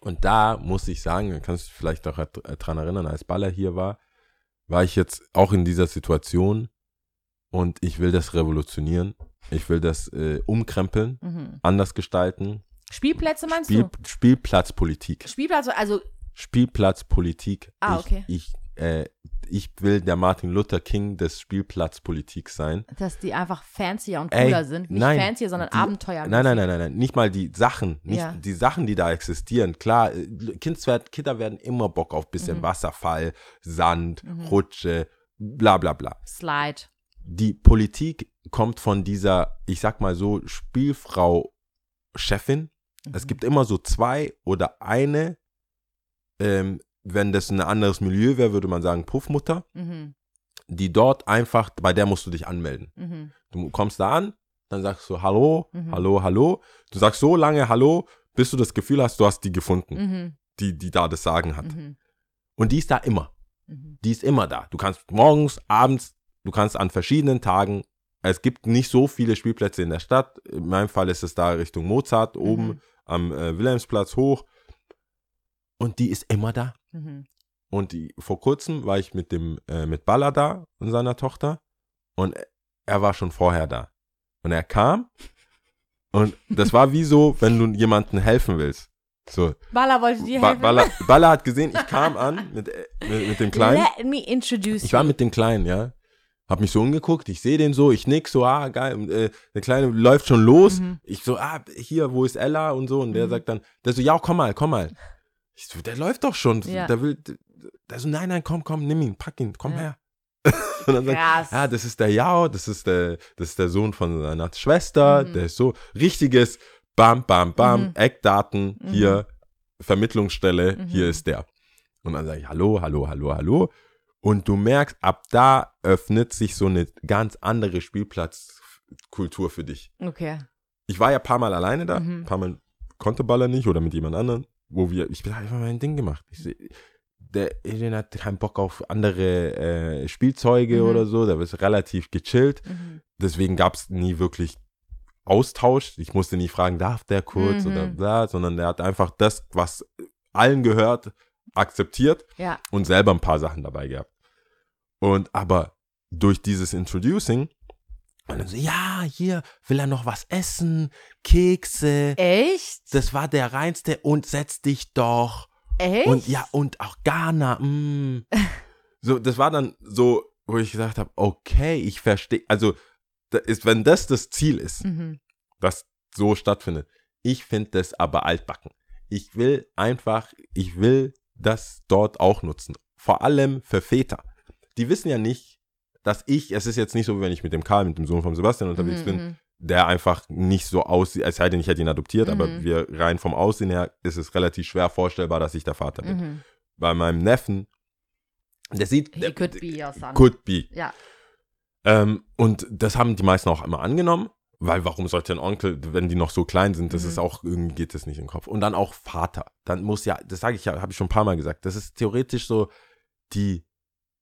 Und da muss ich sagen, da kannst du dich vielleicht auch dran erinnern, als Baller hier war, war ich jetzt auch in dieser Situation und ich will das revolutionieren. Ich will das äh, umkrempeln, Mhm. anders gestalten. Spielplätze meinst Spiel, du? Spielplatzpolitik. Spielplatz, also Spielplatzpolitik. Ah, ich, okay. Ich, äh, ich will der Martin Luther King des Spielplatzpolitik sein. dass die einfach fancier und Ey, cooler sind. Nicht nein, fancier, sondern Abenteuer. Nein, nein, nein, nein, nein. Nicht mal die Sachen. Nicht Ja. die Sachen, die da existieren. Klar, äh, Kinder werden immer Bock auf bisschen Mhm. Wasserfall, Sand, Mhm. Rutsche, bla bla bla. Slide. Die Politik kommt von dieser, ich sag mal so, Spielfrau-Chefin. Es Mhm. gibt immer so zwei oder eine, ähm, wenn das ein anderes Milieu wäre, würde man sagen Puffmutter, Mhm. die dort einfach, bei der musst du dich anmelden. Mhm. Du kommst da an, dann sagst du Hallo, Mhm. Hallo, Hallo. Du sagst so lange Hallo, bis du das Gefühl hast, du hast die gefunden, Mhm. die, die da das Sagen hat. Mhm. Und die ist da immer. Mhm. Die ist immer da. Du kannst morgens, abends, du kannst an verschiedenen Tagen. Es gibt nicht so viele Spielplätze in der Stadt. In meinem Fall ist es da Richtung Mozart, oben am äh, Wilhelmsplatz hoch. Und die ist immer da. Mhm. Und die, vor kurzem war ich mit dem, äh, mit Balla da und seiner Tochter. Und er war schon vorher da. Und er kam. Und das war wie so, wenn du jemandem helfen willst. So, Balla wollte dir ba helfen. Balla, Balla hat gesehen, ich kam an mit, äh, mit, mit dem Kleinen. Let me introduce Ich war mit dem Kleinen, ja. Hab mich so umgeguckt, ich sehe den so, ich nick so, ah, geil. Und, äh, der Kleine läuft schon los. Mhm. Ich so, ah, hier, wo ist Ella und so. Und der Mhm. sagt dann, der so, ja, komm mal, komm mal. Ich so, der läuft doch schon. Ja. Der will, der so, nein, nein, komm, komm, nimm ihn, pack ihn, komm Ja. her. und dann sagt, Krass. ja, das ist der Yao, das ist der, das ist der Sohn von seiner Schwester, Mhm. der ist so richtiges, bam, bam, bam, Mhm. Eckdaten, Mhm. hier, Vermittlungsstelle, Mhm. hier ist der. Und dann sage ich, hallo, hallo, hallo, hallo. Und du merkst, ab da öffnet sich so eine ganz andere Spielplatzkultur für dich. Okay. Ich war ja ein paar Mal alleine da, Mhm. ein paar Mal konnte Baller nicht oder mit jemand anderem, wo wir, ich habe einfach mein Ding gemacht. Ich, der Alien hat keinen Bock auf andere äh, Spielzeuge Mhm. oder so, der ist relativ gechillt. Mhm. Deswegen gab es nie wirklich Austausch. Ich musste nie fragen, darf der kurz Mhm. oder bla, sondern der hat einfach das, was allen gehört, akzeptiert Ja. und selber ein paar Sachen dabei gehabt. Und aber durch dieses Introducing, und dann so, ja, hier will er noch was essen, Kekse, Echt? das war der reinste und setz dich doch. Echt? Und ja, und auch Ghana, mm. So, das war dann so, wo ich gesagt habe, okay, ich verstehe, also da ist, wenn das das Ziel ist, Mhm. das so stattfindet. Ich finde das aber altbacken. Ich will einfach, ich will das dort auch nutzen. Vor allem für Väter. Die wissen ja nicht, dass ich, es ist jetzt nicht so, wie wenn ich mit dem Karl, mit dem Sohn von Sebastian unterwegs Mhm, bin, mhm. der einfach nicht so aussieht, sei denn, ich hätte ihn adoptiert, aber Mhm. wir rein vom Aussehen her ist es relativ schwer vorstellbar, dass ich der Vater bin. Mhm. Bei meinem Neffen, der sieht, He der, could be your son. could be. Ja. Ähm, und das haben die meisten auch immer angenommen, weil warum sollte ein Onkel, wenn die noch so klein sind, das Mhm. ist auch, irgendwie geht das nicht in den Kopf. Und dann auch Vater. Dann muss ja, das sage ich ja, habe ich schon ein paar Mal gesagt, das ist theoretisch so, die,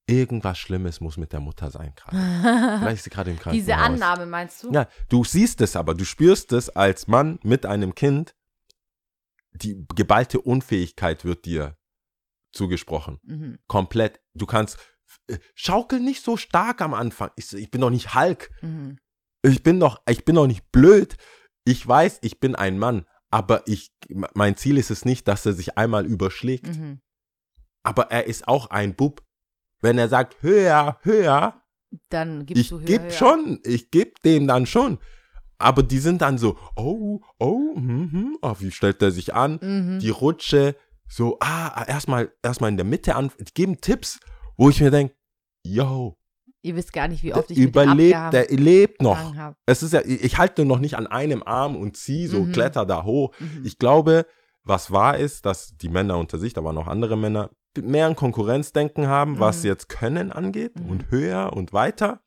irgendwas Schlimmes muss mit der Mutter sein gerade. Vielleicht ist sie gerade im Krankenhaus. Diese Annahme meinst du? Ja, du siehst es aber, du spürst es als Mann mit einem Kind, die geballte Unfähigkeit wird dir zugesprochen. Mhm. Komplett. Du kannst, äh, schaukel nicht so stark am Anfang. Ich, ich bin doch nicht Hulk. Mhm. Ich bin doch, ich bin doch nicht blöd. Ich weiß, ich bin ein Mann, aber ich, mein Ziel ist es nicht, dass er sich einmal überschlägt. Mhm. Aber er ist auch ein Bub. Wenn er sagt, höher, höher, Dann gibst ich du höher, geb höher. schon, ich geb dem dann schon. Aber die sind dann so, oh, oh, mhm, oh, wie stellt er sich an? Mhm. Die Rutsche, so, ah, erstmal erstmal in der Mitte an, die geben Tipps, wo ich mir denke, yo, Ihr wisst gar nicht, wie oft ich überlebt, der lebt noch. Es ist ja, ich ich halte noch nicht an einem Arm und ziehe so, Mhm. kletter da hoch. Mhm. Ich glaube, was wahr ist, dass die Männer unter sich, da waren auch andere Männer, mehr ein Konkurrenzdenken haben, was Mhm. jetzt Können angeht Mhm. und höher und weiter.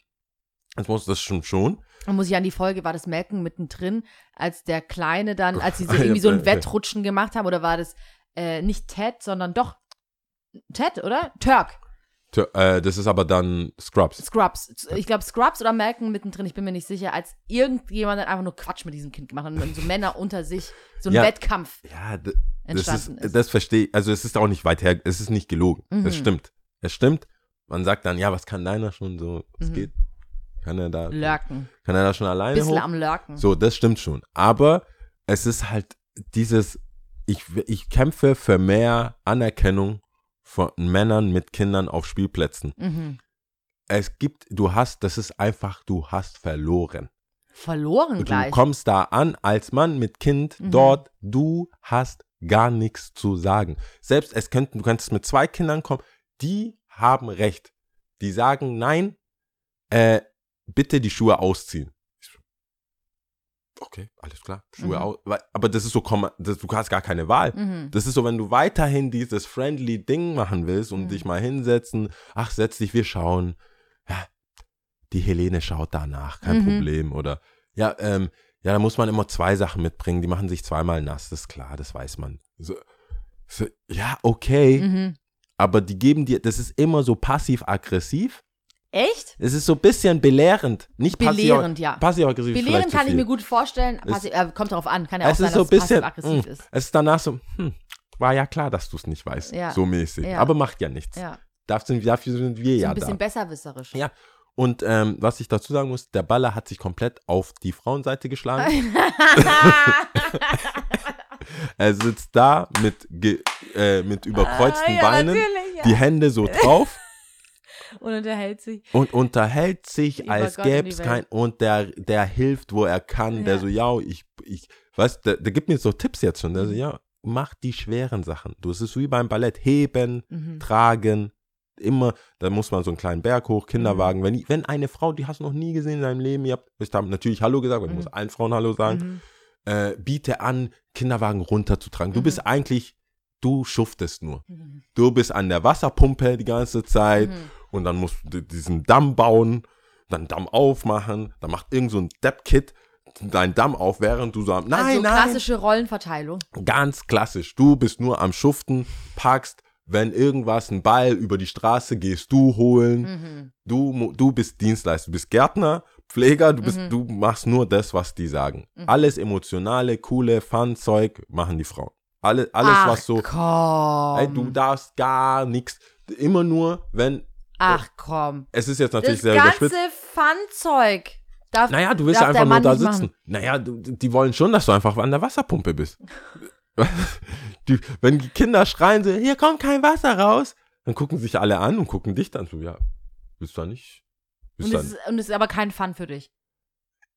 Das muss das schon schon. Und muss ich an die Folge, war das Melken mittendrin, als der Kleine dann, als sie so irgendwie so ein. Wettrutschen gemacht haben, oder war das äh, nicht Ted, sondern doch Ted, oder? Turk. Äh, das ist aber dann Scrubs. Scrubs. Ich glaube Scrubs oder Malcolm mittendrin, ich bin mir nicht sicher, als irgendjemand dann einfach nur Quatsch mit diesem Kind gemacht hat und so Männer unter sich so ein Ja. Wettkampf Ja, d- das entstanden ist, ist. das verstehe ich. Also es ist auch nicht weit her, es ist nicht gelogen. Mhm. Es stimmt. Es stimmt. Man sagt dann, ja, was kann deiner schon so? Was Mhm. geht? Kann er da, Lurken. kann er da schon alleine Bisschen hoch? am Lurken. So, das stimmt schon. Aber es ist halt dieses, ich, ich kämpfe für mehr Anerkennung von Männern mit Kindern auf Spielplätzen. Mhm. Es gibt, du hast, das ist einfach, du hast verloren. Verloren Du gleich. kommst da an als Mann mit Kind Mhm. dort, du hast gar nichts zu sagen. Selbst es könnten, du könntest mit zwei Kindern kommen, die haben recht. Die sagen, nein, äh, bitte die Schuhe ausziehen. Okay, alles klar, Schuhe Mhm. aus. Aber das ist so, du hast gar keine Wahl. Mhm. Das ist so, wenn du weiterhin dieses friendly Ding machen willst und Mhm. dich mal hinsetzen, ach, setz dich, wir schauen. Ja, die Helene schaut danach, kein Mhm. Problem. Oder ja, ähm, ja, da muss man immer zwei Sachen mitbringen, die machen sich zweimal nass, das ist klar, das weiß man. So, so, ja, okay, Mhm. aber die geben dir, das ist immer so passiv-aggressiv. Echt? Es ist so ein bisschen belehrend, nicht Belehrend, ja. passiv-aggressiv. ist Belehren vielleicht zu kann ich mir gut vorstellen. Passi äh, kommt darauf an. Kann ja auch es sein, ist so dass es bisschen, passiv-aggressiv mh, ist. es ist danach so, hm, war ja klar, dass du es nicht weißt, Ja. so mäßig. Ja. Aber macht ja nichts. Ja. Dafür, dafür sind wir So ja ein bisschen da. besserwisserisch. Ja. Und ähm, was ich dazu sagen muss, der Baller hat sich komplett auf die Frauenseite geschlagen. er sitzt da mit, äh, mit überkreuzten Ah, ja, Beinen, ja. die Hände so drauf Und unterhält sich. und unterhält sich, Über als Gott gäbe es kein. Und der, der hilft, wo er kann. Der Ja. so, ja, ich, ich, weißt der, der gibt mir so Tipps jetzt schon. Der Mhm. so, ja, mach die schweren Sachen. Du, es ist wie beim Ballett. Heben, Mhm. tragen, immer, da muss man so einen kleinen Berg hoch, Mhm. Kinderwagen. Wenn, wenn eine Frau, die hast du noch nie gesehen in deinem Leben, ihr habt, ich habe natürlich Hallo gesagt, weil ich Mhm. muss allen Frauen Hallo sagen, Mhm. äh, biete an, Kinderwagen runterzutragen. Du Mhm. bist eigentlich, du schuftest nur. Mhm. Du bist an der Wasserpumpe die ganze Zeit Mhm. Und dann musst du diesen Damm bauen, dann Damm aufmachen, dann macht irgend so ein Depp-Kid deinen Damm auf, während du so am, nein, also nein, klassische Rollenverteilung. Ganz klassisch. Du bist nur am Schuften, packst, wenn irgendwas, ein Ball über die Straße, gehst du holen. Mhm. Du, du bist Dienstleister, du bist Gärtner, Pfleger, du, bist, Mhm. du machst nur das, was die sagen. Mhm. Alles emotionale, coole, Fun-Zeug machen die Frauen. Alle, alles, Ach, was so, komm. ey, du darfst gar nichts. Immer nur, wenn, Ach komm. es ist jetzt natürlich Das sehr ganze überspitzt. Fun-Zeug. Darf, Naja, du willst ja einfach nur da sitzen. machen. Naja, du, die wollen schon, dass du einfach an der Wasserpumpe bist. die, wenn die Kinder schreien, so, hier kommt kein Wasser raus, dann gucken sich alle an und gucken dich dann so, ja, bist du da nicht? Bist Und es, ist, und es ist aber kein Fun für dich.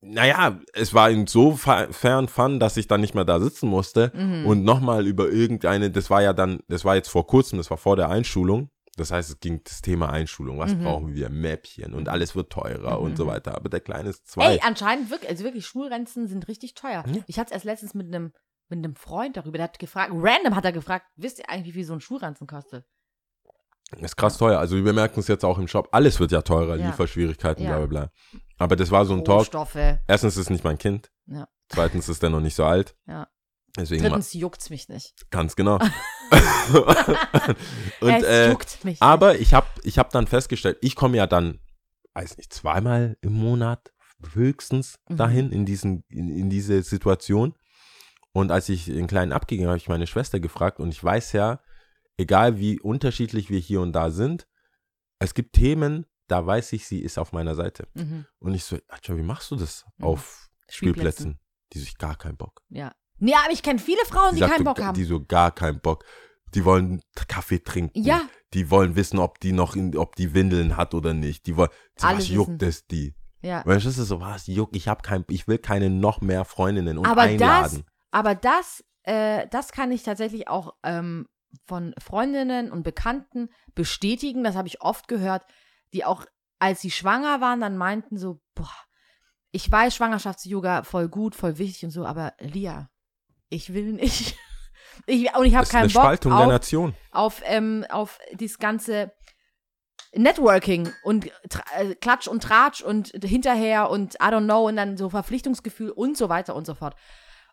naja, es war insofern Fun, dass ich dann nicht mehr da sitzen musste Mhm. und nochmal über irgendeine, das war ja dann, das war jetzt vor kurzem, das war vor der Einschulung. Das heißt, es ging das Thema Einschulung. Was Mhm. brauchen wir? Mäppchen und alles wird teurer Mhm. und so weiter. Aber der Kleine ist zwei. Ey, anscheinend wirklich, also wirklich, Schulrenzen sind richtig teuer. Ja. Ich hatte es erst letztens mit einem mit einem Freund darüber, der hat gefragt, random hat er gefragt, wisst ihr eigentlich, wie viel so ein Schulranzen kostet? Ist krass teuer. Also wir merken es jetzt auch im Shop. Alles wird ja teurer, Ja. Lieferschwierigkeiten, Ja. bla bla bla. Aber das war so ein Talk. Rohstoffe. Erstens ist es nicht mein Kind. Ja. Zweitens ist er noch nicht so alt. Ja. Deswegen Drittens juckt's mich nicht. ganz genau. und, es äh, juckt mich. aber ich habe ich hab dann festgestellt, ich komme ja dann, weiß nicht, zweimal im Monat höchstens Mhm. dahin in, diesen, in, in diese Situation. Und als ich den Kleinen abgegeben habe, habe ich meine Schwester gefragt und ich weiß ja, egal wie unterschiedlich wir hier und da sind, es gibt Themen, da weiß ich, sie ist auf meiner Seite. Mhm. Und ich so, Atja, wie machst du das Mhm. auf Spielplätzen. Spielplätzen? Die so, ich gar keinen Bock. Ja. Nee, aber ich kenne viele Frauen, die, sagt keinen Bock haben. Die so, gar keinen Bock. Die wollen Kaffee trinken. Ja. Die wollen wissen, ob die noch, in, ob die Windeln hat oder nicht. Die wollen, so, was juckt es die? ja. Weil das ist so, was juckt, ich habe kein, ich will keine noch mehr Freundinnen und Aber einladen. das, aber das, äh, das kann ich tatsächlich auch ähm, von Freundinnen und Bekannten bestätigen, das habe ich oft gehört, die auch, als sie schwanger waren, dann meinten so, boah, ich weiß Schwangerschafts-Yoga voll gut, voll wichtig und so, aber Lia, ich will nicht. Ich, und ich habe keinen eine Bock Spaltung der auf, Nation. auf, ähm, auf dieses ganze Networking und äh, Klatsch und Tratsch und hinterher und I don't know und dann so Verpflichtungsgefühl und so weiter und so fort.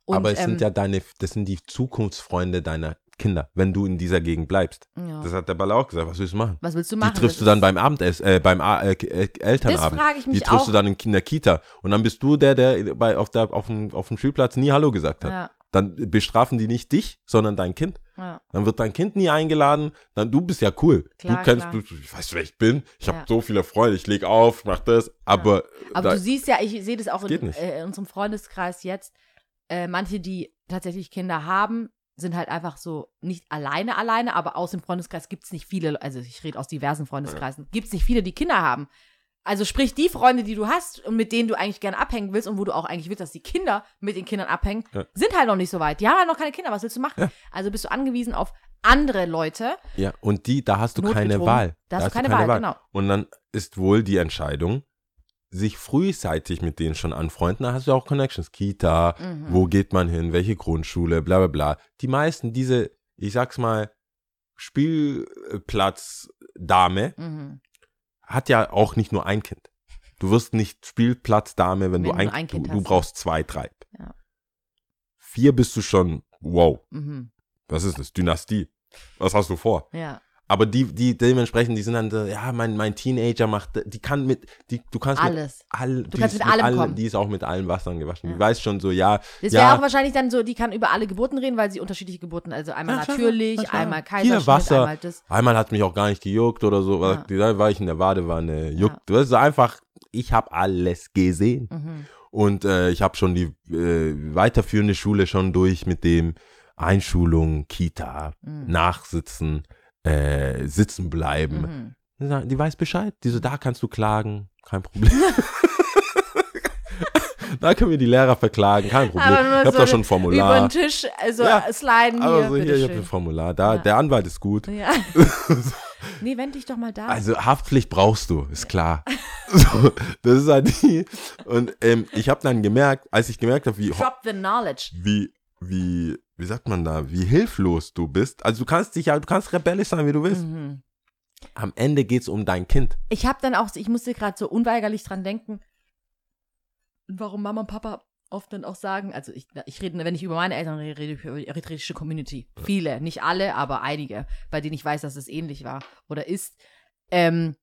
Und, Aber es ähm, sind ja deine, das sind die Zukunftsfreunde deiner Kinder, wenn du in dieser Gegend bleibst. ja. Das hat der Baller auch gesagt. Was willst du machen? was willst du machen? Die triffst Das du dann beim Abendessen, äh, beim A äh, äh, Elternabend. Das frage ich Die mich triffst auch. du dann in, in der Kita. Und dann bist du der, der bei, auf, der, auf, dem, auf dem Spielplatz nie Hallo gesagt hat. ja, Dann bestrafen die nicht dich, sondern dein Kind. ja. Dann wird dein Kind nie eingeladen. Dann du bist ja cool. Klar, du kennst, klar. du, ich weiß, wer ich bin. Ich habe Ja. so viele Freunde. Ich leg auf, mach das. Aber, Aber da, du siehst ja, ich sehe das auch in, äh, in unserem Freundeskreis jetzt. Äh, manche, die tatsächlich Kinder haben, sind halt einfach so nicht alleine alleine, aber aus dem Freundeskreis gibt es nicht viele, also ich rede aus diversen Freundeskreisen, gibt es nicht viele, die Kinder haben. Also sprich, die Freunde, die du hast und mit denen du eigentlich gerne abhängen willst und wo du auch eigentlich willst, dass die Kinder mit den Kindern abhängen, Ja. sind halt noch nicht so weit. Die haben halt noch keine Kinder, was willst du machen? Ja. Also bist du angewiesen auf andere Leute. ja, und die, da hast du keine. Wahl. Da hast du keine Wahl, genau. Und dann ist wohl die Entscheidung, sich frühzeitig mit denen schon anfreunden. Da hast du auch Connections. Kita, Mhm. wo geht man hin, welche Grundschule, bla bla bla. Die meisten, diese, ich sag's mal, Spielplatzdame Mhm. Hat ja auch nicht nur ein Kind. Du wirst nicht Spielplatzdame, wenn, Wenn du ein, ein Kind du, du brauchst zwei, drei. Ja. Vier bist du schon, wow, Mhm. was ist das? Dynastie. Was hast du vor? Ja. Aber die, die dementsprechend, die sind dann, so, ja, mein, mein Teenager macht, die kann mit, die, du kannst mit Alles. all, du kannst mit allem allen, kommen. Die ist auch mit allen Wassern gewaschen. Ja. Die weiß schon so, ja, Das ja, wäre auch wahrscheinlich dann so, die kann über alle Geburten reden, weil sie unterschiedliche Geburten, also einmal Ja, natürlich, na klar. einmal Hier Kaiserschnitt, Wasser. einmal das. einmal hat mich auch gar nicht gejuckt oder so, Ja. weil da war ich in der Badewanne, juckt. Das ist einfach, ich habe alles gesehen. Mhm. Und äh, ich habe schon die äh, weiterführende Schule schon durch mit dem Einschulung, Kita, Mhm. Nachsitzen, äh, sitzen bleiben. Mhm. Die weiß Bescheid. Die so, da kannst du klagen, kein Problem. da können wir die Lehrer verklagen, kein Problem. Ich hab so da schon ein Über Formular. den Tisch, also Ja, sliden Aber hier, so, hier, ich habe ein. Formular. Da, Ja. der Anwalt ist gut. Ja. nee, wend dich doch mal da. Also Haftpflicht brauchst du, ist klar. so, das ist halt die. Und ähm, ich habe dann gemerkt, als ich gemerkt habe, wie, Drop the knowledge. wie, wie, wie sagt man da, wie hilflos du bist. Also du kannst dich ja, du kannst rebellisch sein, wie du willst. Mhm. Am Ende geht's um dein Kind. Ich habe dann auch, ich musste gerade so unweigerlich dran denken, warum Mama und Papa oft dann auch sagen, also ich, ich rede, wenn ich über meine Eltern rede, rede ich über die eritreische Community. Viele, nicht alle, aber einige, bei denen ich weiß, dass es ähnlich war oder ist. Ähm,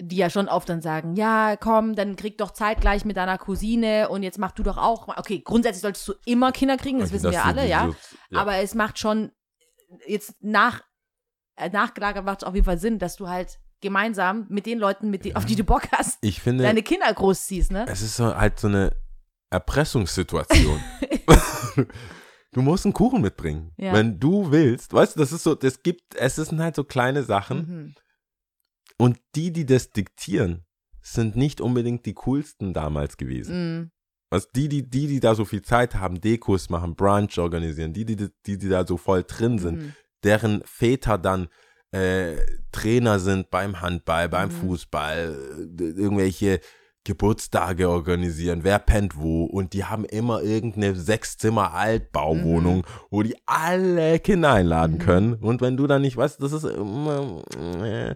die ja schon oft dann sagen, ja, komm, dann krieg doch zeitgleich mit deiner Cousine und jetzt mach du doch auch. mal- Okay, grundsätzlich solltest du immer Kinder kriegen, das Okay, wissen wir dass alle, ja. so- ja. Aber es macht schon jetzt nach, äh, nachgelagert macht es auf jeden Fall Sinn, dass du halt gemeinsam mit den Leuten, mit die, auf die du Bock hast, ich finde, deine Kinder großziehst, ne? es ist so halt so eine Erpressungssituation. du musst einen Kuchen mitbringen. Ja. Wenn du willst, weißt du, das ist so, das gibt, es sind halt so kleine Sachen. Mhm. Und die, die das diktieren, sind nicht unbedingt die coolsten damals gewesen. Mhm. Also die, die, die, die da so viel Zeit haben, Dekos machen, Brunch organisieren, die, die, die, die da so voll drin sind, Mhm. deren Väter dann äh, Trainer sind beim Handball, beim Mhm. Fußball, irgendwelche Geburtstage organisieren, wer pennt wo und die haben immer irgendeine Sechszimmer Altbauwohnung, wo die alle Kinder einladen Mhm. können und wenn du dann nicht weißt, das ist immer äh,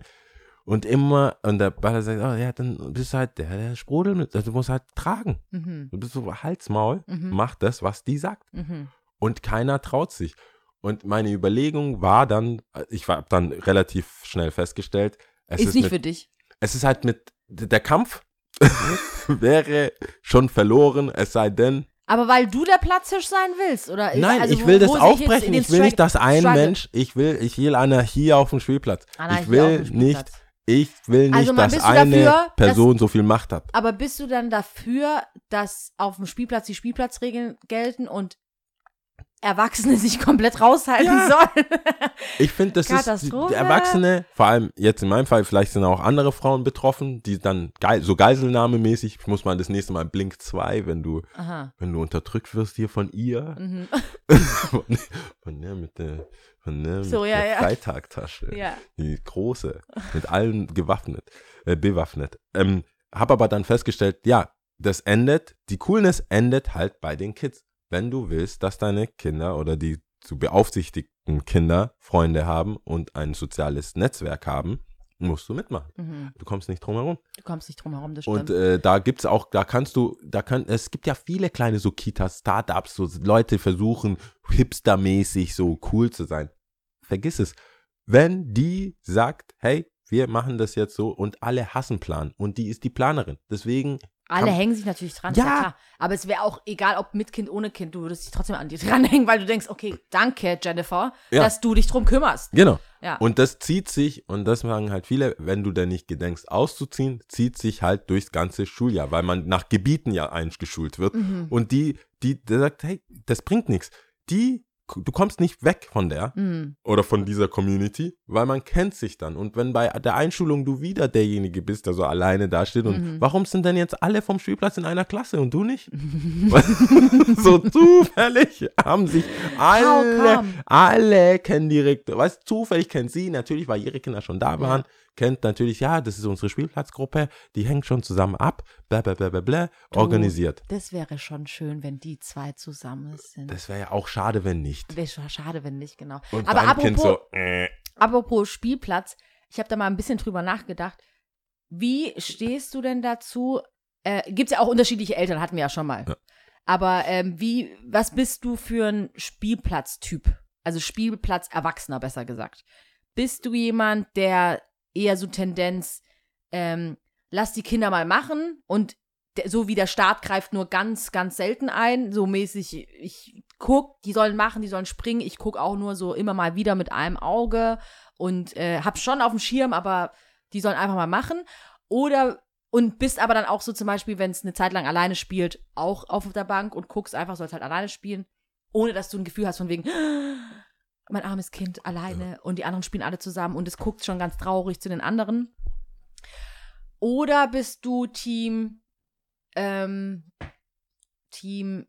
und immer und der Baller sagt, oh ja, dann bist du halt der, der Sprudel mit, also du musst halt tragen. Mhm. Du bist so Halsmaul, Mhm. mach das, was die sagt Mhm. und keiner traut sich. Und meine Überlegung war dann, ich habe dann relativ schnell festgestellt, es Ist ist, nicht mit, für dich. es ist halt mit, der Kampf wäre schon verloren, es sei denn, Aber weil du der Platzhirsch sein willst, oder? nein, also ich wo- will das wo ich jetzt aufbrechen, ich will nicht, dass ein Struggle? Mensch, ich will, ich will Anarchie auf dem Spielplatz. Anarchie ich auf will dem nicht, Spielplatz. Ich will nicht, Also dass eine dafür, dass- Person so viel Macht hat. Aber bist du dann dafür, dass auf dem Spielplatz die Spielplatzregeln gelten und Erwachsene sich komplett raushalten Ja. sollen. Ich finde, das ist Erwachsene, vor allem jetzt in meinem Fall, vielleicht sind auch andere Frauen betroffen, die dann geil, so Geiselnahmemäßig, ich muss mal das nächste Mal Blink 2, wenn du, Aha. wenn du unterdrückt wirst hier von ihr, Mhm. von, von der mit der, der, So, ja, ja. Freitagtasche, Ja. die große, mit allen gewaffnet, äh, bewaffnet. Ähm, hab aber dann festgestellt, ja, das endet, die Coolness endet halt bei den Kids. Wenn du willst, dass deine Kinder oder die zu beaufsichtigten Kinder Freunde haben und ein soziales Netzwerk haben, musst du mitmachen. Mhm. Du kommst nicht drum herum. Du kommst nicht drum herum, das stimmt. Und äh, da gibt's auch, da kannst du, da kann, es gibt ja viele kleine so Kitas, Startups, so Leute versuchen, hipstermäßig so cool zu sein. Vergiss es. Wenn die sagt, hey, wir machen das jetzt so und alle hassen Plan und die ist die Planerin. Deswegen, Alle kann- hängen sich natürlich dran, Ja. klar. Aber es wäre auch egal, ob mit Kind, ohne Kind, du würdest dich trotzdem an dir dranhängen, weil du denkst, okay, danke, Jennifer, Ja. dass du dich drum kümmerst. genau. Ja. Und das zieht sich, und das sagen halt viele, wenn du denn nicht gedenkst auszuziehen, zieht sich halt durchs ganze Schuljahr, weil man nach Gebieten ja eingeschult wird. Mhm. Und die, die, der sagt, hey, das bringt nichts. Die, du kommst nicht weg von der Mhm. oder von dieser Community, weil man kennt sich dann. Und wenn bei der Einschulung du wieder derjenige bist, der so alleine dasteht und Mhm. warum sind denn jetzt alle vom Spielplatz in einer Klasse und du nicht? so zufällig haben sich alle, alle kennen direkt, weißt zufällig kennt sie, natürlich, weil ihre Kinder schon da waren, kennt natürlich, ja, das ist unsere Spielplatzgruppe, die hängt schon zusammen ab, bla bla bla bla bla, Du. organisiert. Das wäre schon schön, wenn die zwei zusammen sind. Das wäre ja auch schade, wenn nicht. wäre schon schade, wenn nicht, genau. Und Aber apropos, so, äh, apropos Spielplatz, ich habe da mal ein bisschen drüber nachgedacht. Wie stehst du denn dazu? Äh, Gibt es ja auch unterschiedliche Eltern, hatten wir ja schon mal. Ja. Aber ähm, wie, was bist du für ein Spielplatztyp? Also Spielplatz-Erwachsener, besser gesagt. Bist du jemand, der eher so Tendenz, ähm, lass die Kinder mal machen und so wie der Staat greift nur ganz, ganz selten ein, so mäßig, ich guck, die sollen machen, die sollen springen, ich guck auch nur so immer mal wieder mit einem Auge und äh, hab schon auf dem Schirm, aber die sollen einfach mal machen. Oder und bist aber dann auch so zum Beispiel, wenn es eine Zeit lang alleine spielt, auch auf der Bank und guckst einfach, sollst halt alleine spielen, ohne dass du ein Gefühl hast von wegen, mein armes Kind alleine und die anderen spielen alle zusammen und es guckt schon ganz traurig zu den anderen. Oder bist du Team, ähm, Team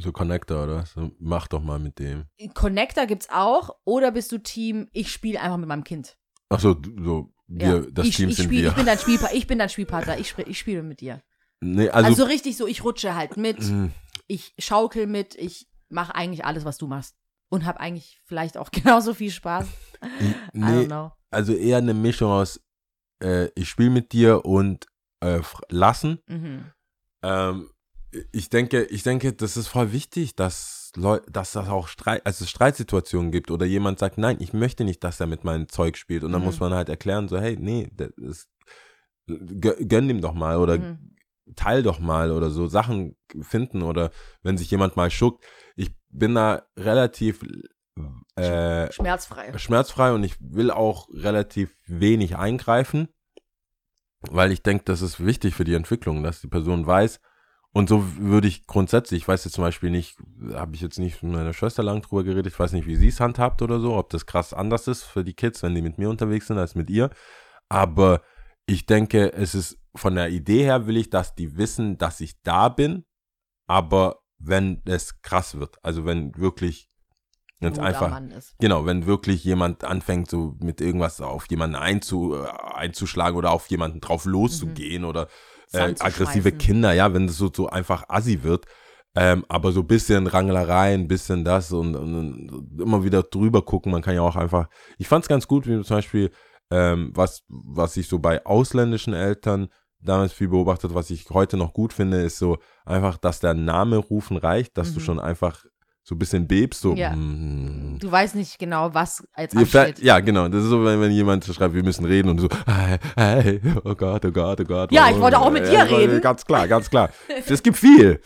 so Connector oder? So, Mach doch mal mit dem. Connector gibt's auch, oder bist du Team, ich spiele einfach mit meinem Kind? Achso, so, wir, Ja. das ich, Team ich sind spiel, wir. Ich bin dein, Spielpa ich bin dein Spielpartner, ich, ich spiele mit dir. nee, Also, also, richtig so, ich rutsche halt mit, mh, ich schaukel mit, ich mache eigentlich alles, was du machst. Und habe eigentlich vielleicht auch genauso viel Spaß. I don't nee, know. also eher eine Mischung aus, äh, ich spiele mit dir und äh, lassen. Mhm. Ähm, ich denke, ich denke, das ist voll wichtig, dass Leu dass das auch Streit, also es Streitsituationen gibt oder jemand sagt, nein, ich möchte nicht, dass er mit meinem Zeug spielt und dann Mhm. muss man halt erklären, so, hey, nee, das ist, gö- gönn ihm doch mal oder Mhm. teil doch mal oder so Sachen finden oder wenn sich jemand mal schuckt. Ich bin da relativ äh, Schmerzfrei. schmerzfrei und ich will auch relativ wenig eingreifen, weil ich denke, das ist wichtig für die Entwicklung, dass die Person weiß. Und so würde ich grundsätzlich, ich weiß jetzt zum Beispiel nicht, habe ich jetzt nicht mit meiner Schwester lang drüber geredet, ich weiß nicht, wie sie es handhabt oder so, ob das krass anders ist für die Kids, wenn die mit mir unterwegs sind, als mit ihr. Aber ich denke, es ist von der Idee her will ich, dass die wissen, dass ich da bin, aber wenn es krass wird, also wenn wirklich Guter einfach. Genau, wenn wirklich jemand anfängt, so mit irgendwas auf jemanden einzu, äh, einzuschlagen oder auf jemanden drauf loszugehen oder äh, aggressive. Kinder, ja, wenn das so, so einfach assi wird. Ähm, aber so ein bisschen Rangelerei, ein bisschen das und, und, und immer wieder drüber gucken. Man kann ja auch einfach. Ich fand es ganz gut, wie zum Beispiel, ähm, was, was ich so bei ausländischen Eltern damals viel beobachtet, was ich heute noch gut finde, ist so einfach, dass der Name rufen reicht, dass du Mhm. schon einfach so ein bisschen bebst, so. Ja. mm, Du weißt nicht genau, was als ansteht. ja, genau. Das ist so, wenn, wenn jemand schreibt, wir müssen reden und so, hey, hey, oh Gott, oh Gott, oh Gott. Ja, oh, ich wollte auch mit dir ja, reden. Ganz klar, ganz klar. Es gibt viel.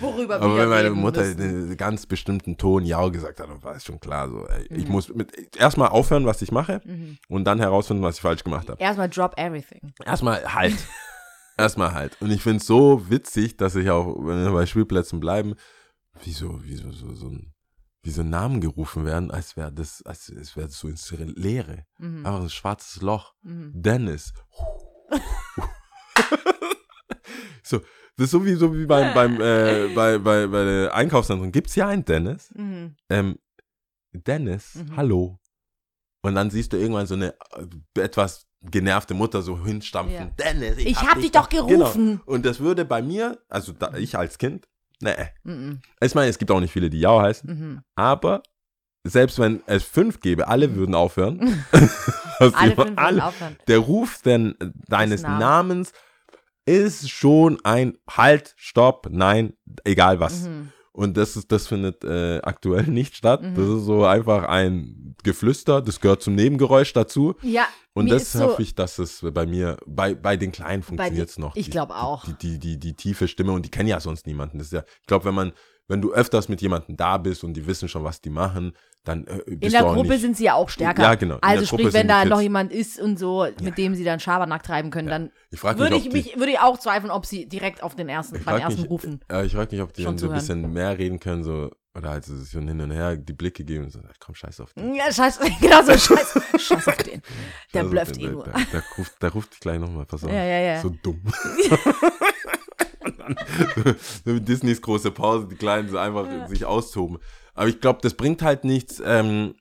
Worüber Aber wenn meine Mutter müssen. einen ganz bestimmten Ton Ja gesagt hat, dann war es schon klar so, ey, ich Mhm. muss mit erstmal aufhören, was ich mache Mhm. und dann herausfinden, was ich falsch gemacht habe. Erstmal drop everything. Erstmal halt. erstmal halt. Und ich finde es so witzig, dass ich auch, wenn wir bei Spielplätzen bleiben, wie so, wie so, so, so ein, wie so Namen gerufen werden, als wäre das, als, als wäre das so ins Leere. Mhm. Einfach ein schwarzes Loch. Mhm. Dennis. so, das ist so wie, so wie beim, beim, äh, bei, bei, bei der Einkaufszentrum. Gibt es hier einen Dennis? Mhm. Ähm, Dennis, Mhm. hallo. Und dann siehst du irgendwann so eine äh, etwas genervte Mutter so hinstampfen. Ja. Dennis, ich, Ich hab dich doch Genau. gerufen. Und das würde bei mir, also da, ich als Kind, nee. Mhm. Ich meine, es gibt auch nicht viele, die Jau heißen, Mhm. aber selbst wenn es fünf gäbe, alle würden aufhören. Alle fünf alle- wollen aufhören. der Ruf denn, äh, deines Namens. Namens ist schon ein Halt, Stopp, Nein, egal was. Mhm. Und das ist, das findet äh, aktuell nicht statt. Mhm. Das ist so einfach ein Geflüster, das gehört zum Nebengeräusch dazu. Ja, Und das so, hoffe ich, dass es bei mir, bei, bei den Kleinen funktioniert es noch. ich glaube auch. Die, die, die, die tiefe Stimme und die kennen ja sonst niemanden. Das ist ja, ich glaube, wenn man, wenn du öfters mit jemandem da bist und die wissen schon, was die machen, dann äh, bist in der Gruppe nicht, sind sie ja auch stärker. Ja, genau. Also sprich, wenn da noch jemand ist und so, mit dem sie dann Schabernack treiben können, dann Ich würde mich, ich mich, würde ich auch zweifeln, ob sie direkt auf den ersten, beim ersten mich, rufen. Äh, ich frage mich, ob die Schon dann so ein bisschen mehr reden können, so, oder halt so hin und her die Blicke geben und so, komm, scheiß auf den. Ja, scheiß, genau so, scheiß, scheiß auf den. Der den, eh nur. Der, der, ruft, der ruft dich gleich nochmal, pass auf. Ja, ja, ja. So dumm. Dann so, so wie Disneys große Pause, die Kleinen so einfach sich austoben. Aber ich glaube, das bringt halt nichts. Ähm,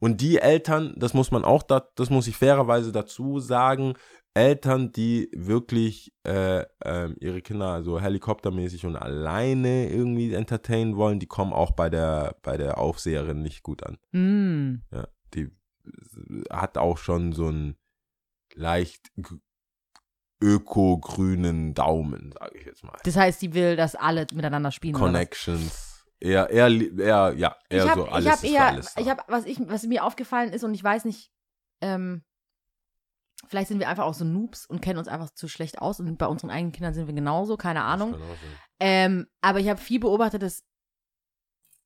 und die Eltern, das muss man auch, da, das muss ich fairerweise dazu sagen, Eltern, die wirklich äh, ähm, ihre Kinder also helikoptermäßig und alleine irgendwie entertainen wollen, die kommen auch bei der, bei der Aufseherin nicht gut an. Mm. Ja, die hat auch schon so einen leicht öko-grünen Daumen, sage ich jetzt mal. Das heißt, die will, dass alle miteinander spielen. Connections. Eher, eher, eher, ja, eher ich habe so alles ich hab für eher, alles ich habe, was ich, was mir aufgefallen ist und ich weiß nicht, ähm, vielleicht sind wir einfach auch so Noobs und kennen uns einfach zu schlecht aus und bei unseren eigenen Kindern sind wir genauso, keine Ahnung. Ähm, aber ich habe viel beobachtet, dass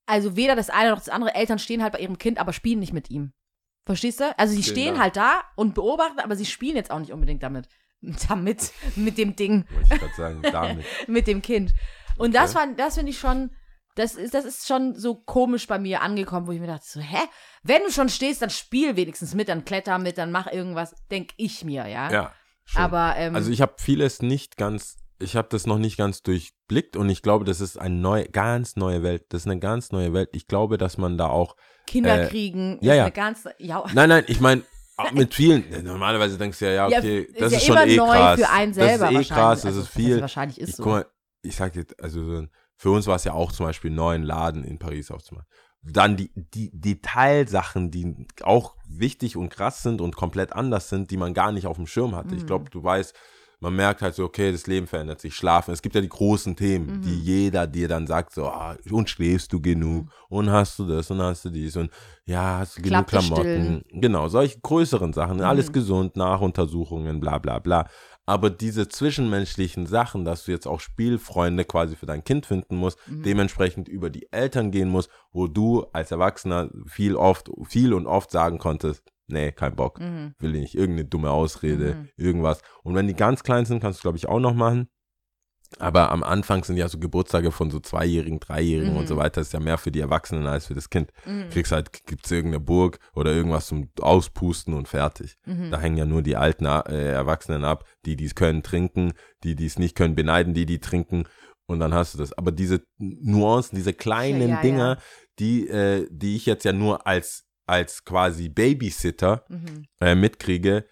also weder das eine noch das andere Eltern stehen halt bei ihrem Kind, aber spielen nicht mit ihm. Verstehst du? Also sie Genau. stehen halt da und beobachten, aber sie spielen jetzt auch nicht unbedingt damit. Damit, mit dem Ding Wollte ich gerade sagen, damit. mit dem Kind. Und das Okay. fand, das finde ich schon, das ist, das ist schon so komisch bei mir angekommen, wo ich mir dachte, so, hä? Wenn du schon stehst, dann spiel wenigstens mit, dann kletter mit, dann mach irgendwas, denk ich mir, ja. Ja, schon. Aber, ähm, Also ich habe vieles nicht ganz, ich habe das noch nicht ganz durchblickt und ich glaube, das ist eine neue, ganz neue Welt. Das ist eine ganz neue Welt. Ich glaube, dass man da auch Kinder äh, kriegen, ja, ist ja. eine ganz, ja, Nein, nein, ich meine, mit vielen, normalerweise denkst du ja, ja, Ja, okay, ist das ja ist schon immer eh neu krass. für einen selber das ist eh wahrscheinlich. krass, das Also, ist viel. wahrscheinlich ist ich, so. Guck mal, ich sag jetzt, also für uns war es ja auch zum Beispiel einen neuen Laden in Paris aufzumachen. Dann die, die Detailsachen, die auch wichtig und krass sind und komplett anders sind, die man gar nicht auf dem Schirm hatte. Ich Mhm. glaube, du weißt, man merkt halt so, okay, das Leben verändert sich, schlafen. Es gibt ja die großen Themen, Mhm. die jeder dir dann sagt, so, ah, und schläfst du genug und hast du das und hast du dies und ja, hast du genug Klamotten. Genau, solche größeren Sachen, Mhm. alles gesund, Nachuntersuchungen, bla bla bla. Aber diese zwischenmenschlichen Sachen, dass du jetzt auch Spielfreunde quasi für dein Kind finden musst, Mhm. dementsprechend über die Eltern gehen musst, wo du als Erwachsener viel oft, viel und oft sagen konntest, nee, kein Bock, Mhm. will ich nicht, irgendeine dumme Ausrede, Mhm. irgendwas. Und wenn die ganz klein sind, kannst du glaube ich auch noch machen. Aber am Anfang sind ja so Geburtstage von so Zweijährigen, Dreijährigen Mhm. und so weiter, ist ja mehr für die Erwachsenen als für das Kind. Mhm. Kriegst halt, gibt's irgendeine Burg oder irgendwas zum Auspusten und fertig. Mhm. Da hängen ja nur die alten äh, Erwachsenen ab, die dies können, trinken, die dies nicht können, beneiden die, die trinken. Und dann hast du das. Aber diese Nuancen, diese kleinen Ja, ja, Dinger, ja. die, äh, die ich jetzt ja nur als, als quasi Babysitter Mhm. äh, mitkriege,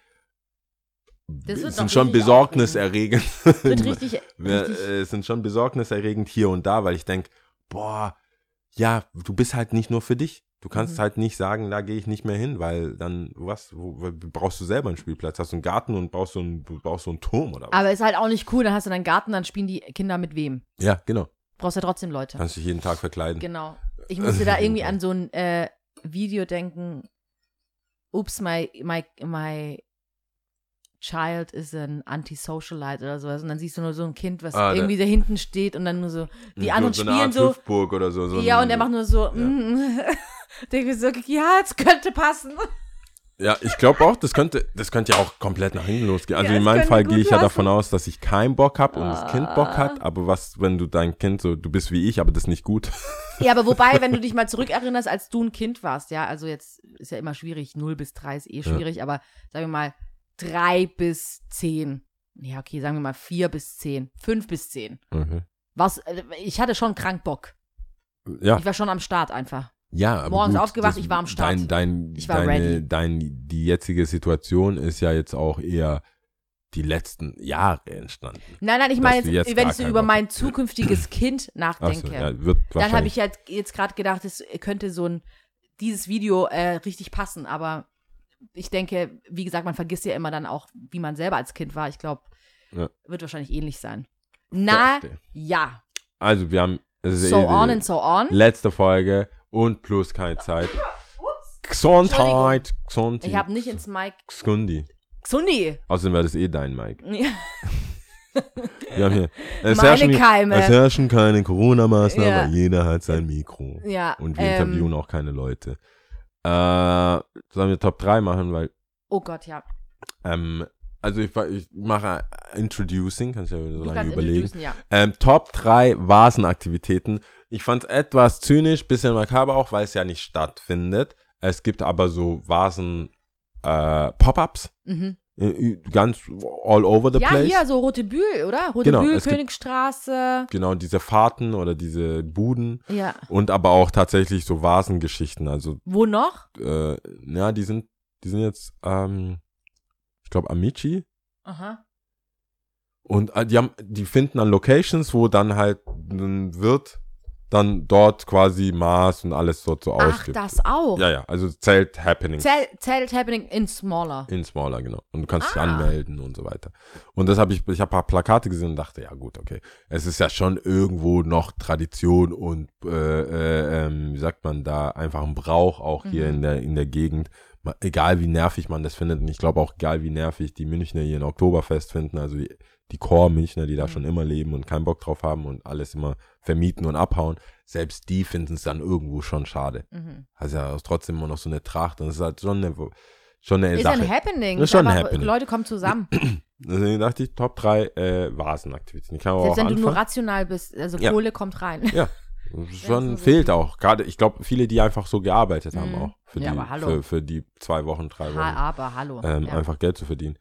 sind schon besorgniserregend. Wird richtig, richtig sind schon besorgniserregend hier und da, weil ich denke, boah, ja, du bist halt nicht nur für dich. Du kannst Mhm. halt nicht sagen, da gehe ich nicht mehr hin, weil dann, was, wo, brauchst du selber einen Spielplatz? Hast du einen Garten und brauchst so einen, du brauchst so einen Turm oder was? Aber ist halt auch nicht cool, dann hast du deinen Garten, dann spielen die Kinder mit wem? ja, genau. Brauchst ja trotzdem Leute. Kannst dich jeden Tag verkleiden. Genau. Ich musste da irgendwie an so ein äh, Video denken. Oops, my, my, my child is an antisocialite oder sowas. Und dann siehst du nur so ein Kind, was Ah, irgendwie da hinten steht und dann nur so, die so, anderen so eine spielen Art so. Oder so. so ja, und er macht nur so, ja. mm, denke mir so, ja, es könnte passen. Ja, ich glaube auch, das könnte, das könnte ja auch komplett nach hinten losgehen. Also Ja, in meinem Fall gehe ich ja davon aus, dass ich keinen Bock habe und das Kind Bock Ah. hat. Aber was, wenn du dein Kind so, du bist wie ich, aber das ist nicht gut. Ja, aber wobei, wenn du dich mal zurückerinnerst, als du ein Kind warst, ja, also jetzt ist ja immer schwierig, 0 bis 3 ist eh schwierig, aber sagen wir mal 3 bis 10. Ja, okay, sagen wir mal 4 bis 10, 5 bis 10. Okay. Was, äh, ich hatte schon krank Bock. Ja, Ich war schon am Start einfach. Ja. Aber morgens gut, aufgewacht, das- ich war am Start. Dein, dein, Ich war deine, ready. dein, die jetzige Situation ist ja jetzt auch eher die letzten Jahre entstanden. Nein, nein, ich meine jetzt, jetzt wenn ich so über mein zukünftiges Kind nachdenke. ja, wird dann habe ich halt jetzt gerade gedacht, es könnte so ein, dieses Video äh, richtig passen, aber ich denke, wie gesagt, man vergisst ja immer dann auch, wie man selber als Kind war. Ich glaube, Ja. wird wahrscheinlich ähnlich sein. Na, ja. Also wir haben So eh on and so on. letzte Folge und plus keine Zeit. Gesundheit, Gesundheit. Ich habe nicht ins Mic. Skundi. Xundi! Außerdem wäre das eh dein Mike. Ja. Wir haben hier, es, Meine herrschen, Keime. es herrschen keine Corona-Maßnahmen, Ja. weil jeder hat sein Mikro. ja Und wir ähm, interviewen auch keine Leute. Äh, sollen wir Top 3 machen, weil, Oh Gott, ja. ähm, also ich, ich mache Introducing, kannst du ja so Du lange überlegen. ja. Ähm, Top 3 Vasenaktivitäten. Ich fand es etwas zynisch, bisschen makaber auch, weil es ja nicht stattfindet. Es gibt aber so Vasen äh, Pop-ups, Mhm. ganz all over the Ja, place. hier, so Rote Bühl, oder? Rote Genau, Bühl, es gibt- Königstraße. Genau, diese Fahrten oder diese Buden Ja. und aber auch tatsächlich so Vasengeschichten. Also, Wo noch? äh, ja, die sind, die sind jetzt, ähm, ich glaube, Amici. Aha. Und äh, die haben, die finden an Locations, wo dann halt ein Wirt dann dort quasi Maß und alles dort so Ach, ausgibt. das auch. Ja, ja, also Zelt Happening. Zelt, Zelt Happening in Smaller. In Smaller, genau. Und du kannst dich Ah. anmelden und so weiter. Und das habe ich, ich habe ein paar Plakate gesehen und dachte, ja gut, okay. Es ist ja schon irgendwo noch Tradition und, äh, äh, ähm, wie sagt man da, einfach ein Brauch auch hier Mhm. in der, in der Gegend. Egal wie nervig man das findet und ich glaube auch egal wie nervig die Münchner hier in Oktoberfest finden, also die, die Core-Münchner, die da Mhm. schon immer leben und keinen Bock drauf haben und alles immer vermieten und abhauen, selbst die finden es dann irgendwo schon schade. Mhm. Also ja trotzdem immer noch so eine Tracht und es ist halt schon eine, schon eine Ist Sache. ein Happening. Ist schon ein Happening. Leute kommen zusammen. Deswegen dachte ich, Top 3 äh, Vasenaktivitäten. Ich kann aber Selbst auch wenn du nur anfangen. rational bist, also Ja. Kohle kommt rein. Ja, schon fehlt auch. Gerade, ich glaube, viele, die einfach so gearbeitet haben Mhm. auch. Für, Ja, die. Für, für die zwei Wochen, drei Ha, Wochen. aber hallo. Ähm, ja. Einfach Geld zu verdienen.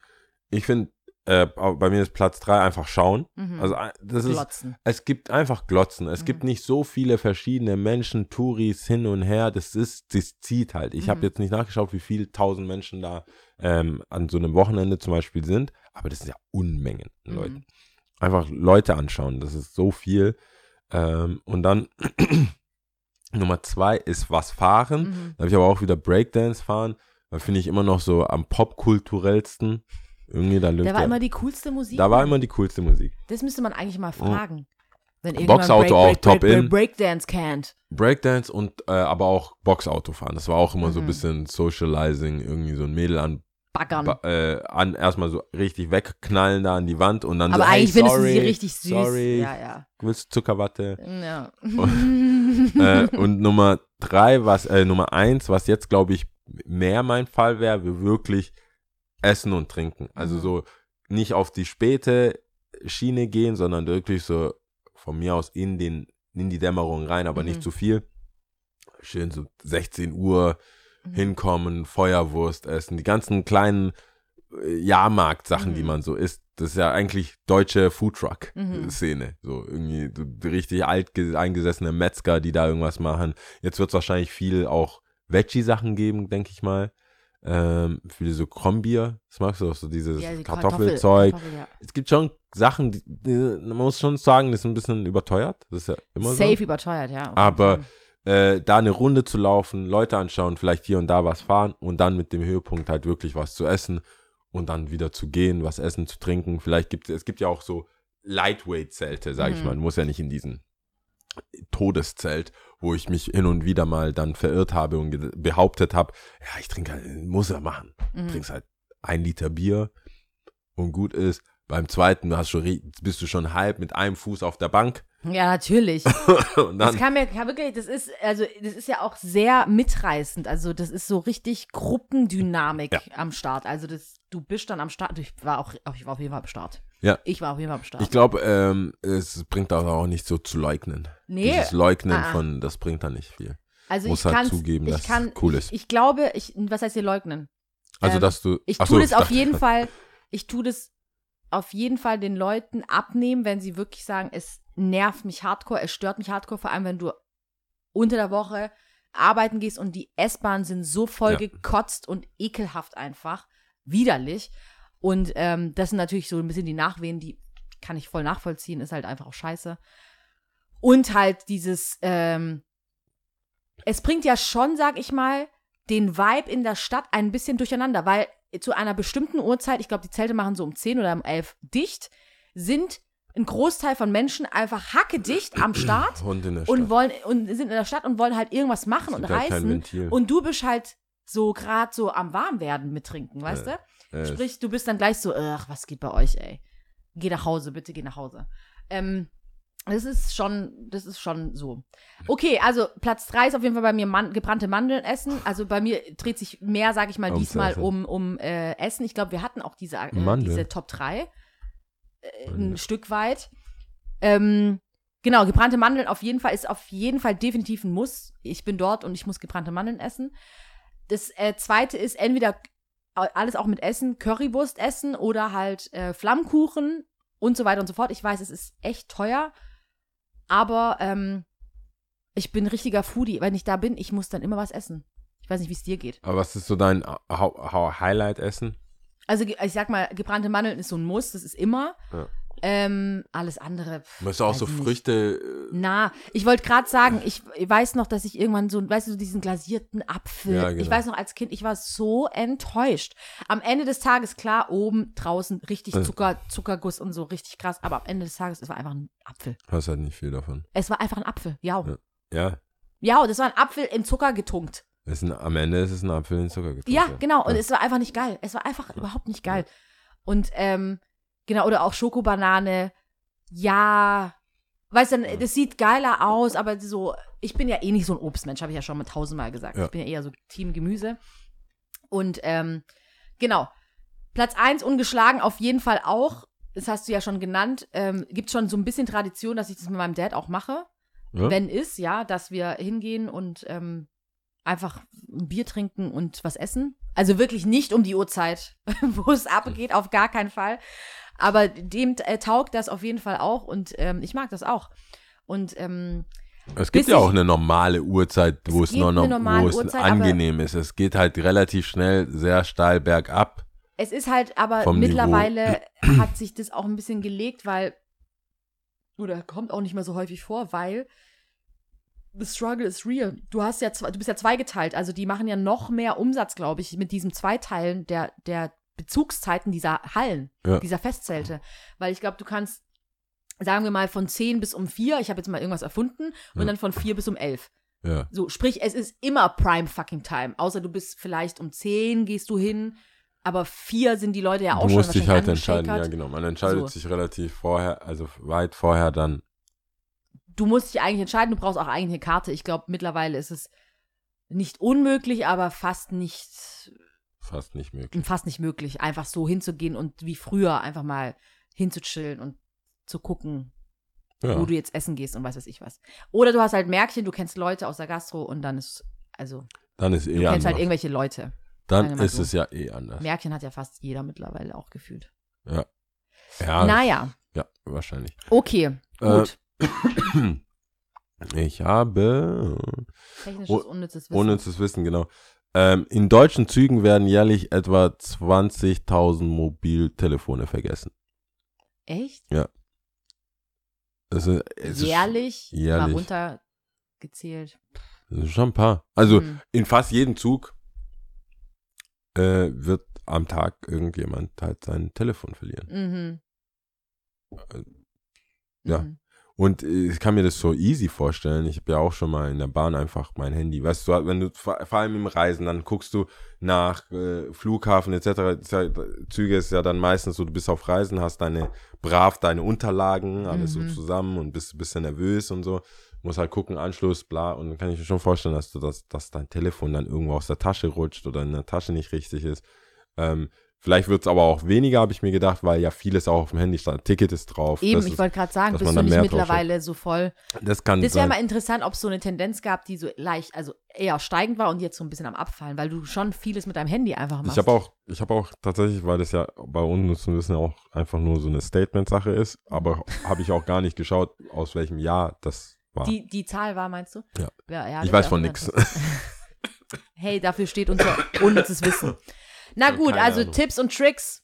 Ich finde, äh, bei mir ist Platz 3 einfach schauen. Mhm. Also äh, das ist, Glotzen. es gibt einfach Glotzen. Es Mhm. gibt nicht so viele verschiedene Menschen, Touris hin und her. Das ist, das zieht halt. Ich habe Mhm. jetzt nicht nachgeschaut, wie viele tausend Menschen da ähm, an so einem Wochenende zum Beispiel sind, aber das sind ja Unmengen an Mhm. Leuten. Einfach Leute anschauen, das ist so viel. Ähm, und dann Nummer zwei ist was fahren. Mhm. Da habe ich aber auch wieder Breakdance fahren. Da finde ich immer noch so am popkulturellsten. Irgendwie da Da war immer die coolste Musik. da war immer die coolste Musik. das müsste man eigentlich mal fragen. Wenn Boxauto auch top Break, in. Break, Breakdance can't. Breakdance und äh, aber auch Boxauto fahren. Das war auch immer so ein Mhm. bisschen Socializing, irgendwie so ein Mädel an, Baggern. ba- äh, an erstmal so richtig wegknallen da an die Wand und dann Aber so, hey, eigentlich findest du sie richtig süß. Sorry, Ja, ja. willst Zuckerwatte? ja. äh, und Nummer drei, was, äh, Nummer eins, was jetzt glaube ich mehr mein Fall wäre, wir wirklich essen und trinken. Also Mhm. so nicht auf die späte Schiene gehen, sondern wirklich so von mir aus in den, in die Dämmerung rein, aber Mhm. nicht zu viel. Schön so 16 Uhr Mhm. hinkommen, Feuerwurst essen, die ganzen kleinen äh, Jahrmarkt-Sachen, Mhm. die man so isst. Das ist ja eigentlich deutsche Mhm. Foodtruck-Szene. So irgendwie so richtig alt ge- eingesessene Metzger, die da irgendwas machen. Jetzt wird es wahrscheinlich viel auch Veggie-Sachen geben, denke ich mal. Ähm, viele so Krombier, das magst du auch, so dieses Ja, die Kartoffelzeug. Kartoffel, ja. Es gibt schon Sachen, die, die, man muss schon sagen, das ist ein bisschen überteuert. Das ist ja immer so. Safe überteuert, ja. Aber Fall. Äh, da eine Runde zu laufen, Leute anschauen, vielleicht hier und da was fahren und dann mit dem Höhepunkt halt wirklich was zu essen und dann wieder zu gehen, was essen, zu trinken. Vielleicht gibt es, es gibt ja auch so Lightweight-Zelte, sage ich Mhm. mal. Man muss ja nicht in diesen Todeszelt, wo ich mich hin und wieder mal dann verirrt habe und behauptet habe, ja, ich trinke, halt, muss er machen. Mhm. Trinkst halt ein Liter Bier und gut ist. Beim zweiten hast du, bist du schon halb mit einem Fuß auf der Bank Ja, natürlich. Das mir kann wirklich, das ist, also das ist ja auch sehr mitreißend. Also das ist so richtig Gruppendynamik Ja. am Start. Also das, du bist dann am Start. Ich war auch, ich war auf jeden Fall am Start. Ja. Ich war auf jeden Fall am Start. ich glaube, ähm, es bringt auch, auch nicht so zu leugnen. nee, Dieses Leugnen Ah, ah. von, das bringt da nicht viel. also muss ich halt kann zugeben, ich dass kann, cool ist. Ich, ich glaube, ich, was heißt hier leugnen? Also, ähm, dass du. Ich tue so, das auf jeden Fall, ich tue das auf jeden Fall den Leuten abnehmen, wenn sie wirklich sagen, es nervt mich hardcore, es stört mich hardcore, vor allem wenn du unter der Woche arbeiten gehst und die S-Bahnen sind so voll Ja. gekotzt und ekelhaft einfach, widerlich. Und ähm, das sind natürlich so ein bisschen die Nachwehen, die kann ich voll nachvollziehen, ist halt einfach auch scheiße. Und halt dieses, ähm, es bringt ja schon, sag ich mal, den Vibe in der Stadt ein bisschen durcheinander, weil zu einer bestimmten Uhrzeit, ich glaube, die Zelte machen so um 10 oder um 11 dicht, sind ein Großteil von Menschen einfach hackedicht am Start und Stadt. wollen und sind in der Stadt und wollen halt irgendwas machen und halt. Ventil. Und du bist halt so gerade so am Warmwerden mit trinken, weißt Ja. du? Äh, Sprich, du bist dann gleich so, ach, was geht bei euch, ey? Geh nach Hause, bitte geh nach Hause. Ähm, das ist schon, das ist schon so. Okay, also Platz 3 ist auf jeden Fall bei mir Man gebrannte Mandeln essen. Also bei mir dreht sich mehr, sag ich mal, Ums diesmal um, um äh, Essen. Ich glaube, wir hatten auch diese, äh, diese Top 3 äh, ein. Stück weit. Ähm, genau, gebrannte Mandeln auf jeden Fall ist auf jeden Fall definitiv ein Muss. Ich bin dort und ich muss gebrannte Mandeln essen. Das äh, zweite ist entweder alles auch mit Essen, Currywurst essen oder halt äh, Flammkuchen und so weiter und so fort. Ich weiß, es ist echt teuer, aber ähm, ich bin richtiger Foodie. Wenn ich da bin, ich muss dann immer was essen. Ich weiß nicht, wie es dir geht. aber was ist so dein Highlight-Essen? Also ich sag mal, gebrannte Mandeln ist so ein Muss, das ist immer. Ja. Ähm, alles andere. Möchtest du auch so nicht. Früchte. äh, Na, ich wollte gerade sagen, ich, ich weiß noch, dass ich irgendwann so, weißt du, so diesen glasierten Apfel. Ja, genau. Ich weiß noch, als Kind, ich war so enttäuscht. Am Ende des Tages, klar, oben, draußen, richtig. Zucker, Zuckerguss und so, richtig krass. Aber am Ende des Tages, es war einfach ein Apfel. Hast halt nicht viel davon. Es war einfach ein Apfel. Ja. Ja. Ja, das war ein Apfel in Zucker getunkt. Ein, am Ende ist es ein Apfel in Zucker getrunken. Ja, genau. Und es war einfach nicht geil. Es war einfach überhaupt nicht geil. Und ähm, genau, oder auch Schokobanane. Ja, weißt du, das sieht geiler aus, aber so, ich bin ja eh nicht so ein Obstmensch, habe ich ja schon mal tausendmal gesagt. Ja. Ich bin ja eher so Team Gemüse. Und ähm, genau, Platz 1 ungeschlagen auf jeden Fall auch. Das hast du ja schon genannt. Ähm, gibt schon so ein bisschen Tradition, dass ich das mit meinem Dad auch mache Ja? wenn ist, ja, dass wir hingehen und ähm, einfach ein Bier trinken und was essen. Also wirklich nicht um die Uhrzeit, wo es abgeht, auf gar keinen Fall. Aber dem äh, taugt das auf jeden Fall auch und ähm, ich mag das auch. Und ähm, Es gibt ja auch eine normale Uhrzeit, wo Es noch, wo es Uhrzeit, angenehm ist. Es geht halt relativ schnell, sehr steil bergab. es ist halt aber Vom Niveau. mittlerweile hat sich das auch ein bisschen gelegt, weil, oder kommt auch nicht mehr so häufig vor, weil the struggle is real. Du hast ja zwei, du bist ja zweigeteilt, also die machen ja noch mehr Umsatz, glaube ich, mit diesem Zweiteilen der, der Bezugszeiten dieser Hallen, Ja. dieser Festzelte. Weil ich glaube, du kannst, sagen wir mal, von 10 bis um 4, ich habe jetzt mal irgendwas erfunden, und Ja. dann von 4 bis um 11. Ja. So, sprich, es ist immer Prime fucking Time. Außer du bist vielleicht um 10 gehst du hin, aber 4 sind die Leute ja auch du schon musst dich halt entscheiden, ja genau. Man entscheidet So. sich relativ vorher, also weit vorher dann. Du musst dich eigentlich entscheiden, du brauchst auch eigentlich eine Karte. Ich glaube, mittlerweile ist es nicht unmöglich, aber fast nicht, Fast nicht möglich. fast nicht möglich, einfach so hinzugehen und wie früher einfach mal hinzuchillen und zu gucken, Ja. wo du jetzt essen gehst und was weiß ich was. Oder du hast halt Märkchen, du kennst Leute aus der Gastro und dann ist, also, Dann ist eh du kennst anders. halt irgendwelche Leute. dann ist so. es ja eh anders. Märkchen hat ja fast jeder mittlerweile auch gefühlt. Ja. Naja, Ja, wahrscheinlich. okay, Äh, gut. Ich habe, Technisches, oh, unnützes Wissen. ohne zu wissen, genau. Ähm, in deutschen Zügen werden jährlich etwa 20.000 Mobiltelefone vergessen. Echt? Ist, es ist- jährlich, jährlich. mal runtergezählt. das ist schon ein paar. Also Hm. in fast jedem Zug äh, wird am Tag irgendjemand halt sein Telefon verlieren. Mhm. Ja. Mhm. Und äh, ich kann mir das so easy vorstellen. Ich habe ja auch schon mal in der Bahn einfach mein Handy. Weißt du, wenn du vor allem im Reisen, dann guckst du nach äh, Flughafen etc. Züge ist ja dann meistens so, du bist auf Reisen, hast deine brav deine Unterlagen, alles Mhm. so zusammen und bist ein bisschen nervös und so. Muss halt gucken, Anschluss, bla. Und dann kann ich mir schon vorstellen, dass du das, dass dein Telefon dann irgendwo aus der Tasche rutscht oder in der Tasche nicht richtig ist. Ähm, vielleicht wird es aber auch weniger, habe ich mir gedacht, weil ja vieles auch auf dem Handy stand. Ticket ist drauf. Eben, ich wollte gerade sagen, bist du nicht mittlerweile so voll. das kann Das wäre mal interessant, ob es so eine Tendenz gab, die so leicht, also eher steigend war und jetzt so ein bisschen am Abfallen, weil du schon vieles mit deinem Handy einfach machst. Ich habe auch, ich habe auch tatsächlich, weil das ja bei uns zu wissen auch einfach nur so eine Statement-Sache ist, aber habe ich auch gar nicht geschaut, aus welchem Jahr das war. Die, die Zahl war, meinst du? Ja. ja, ja ich weiß von interessant. Hey, dafür steht unser unnützes Wissen. Na Ja, gut, also Ahnung. Tipps und Tricks.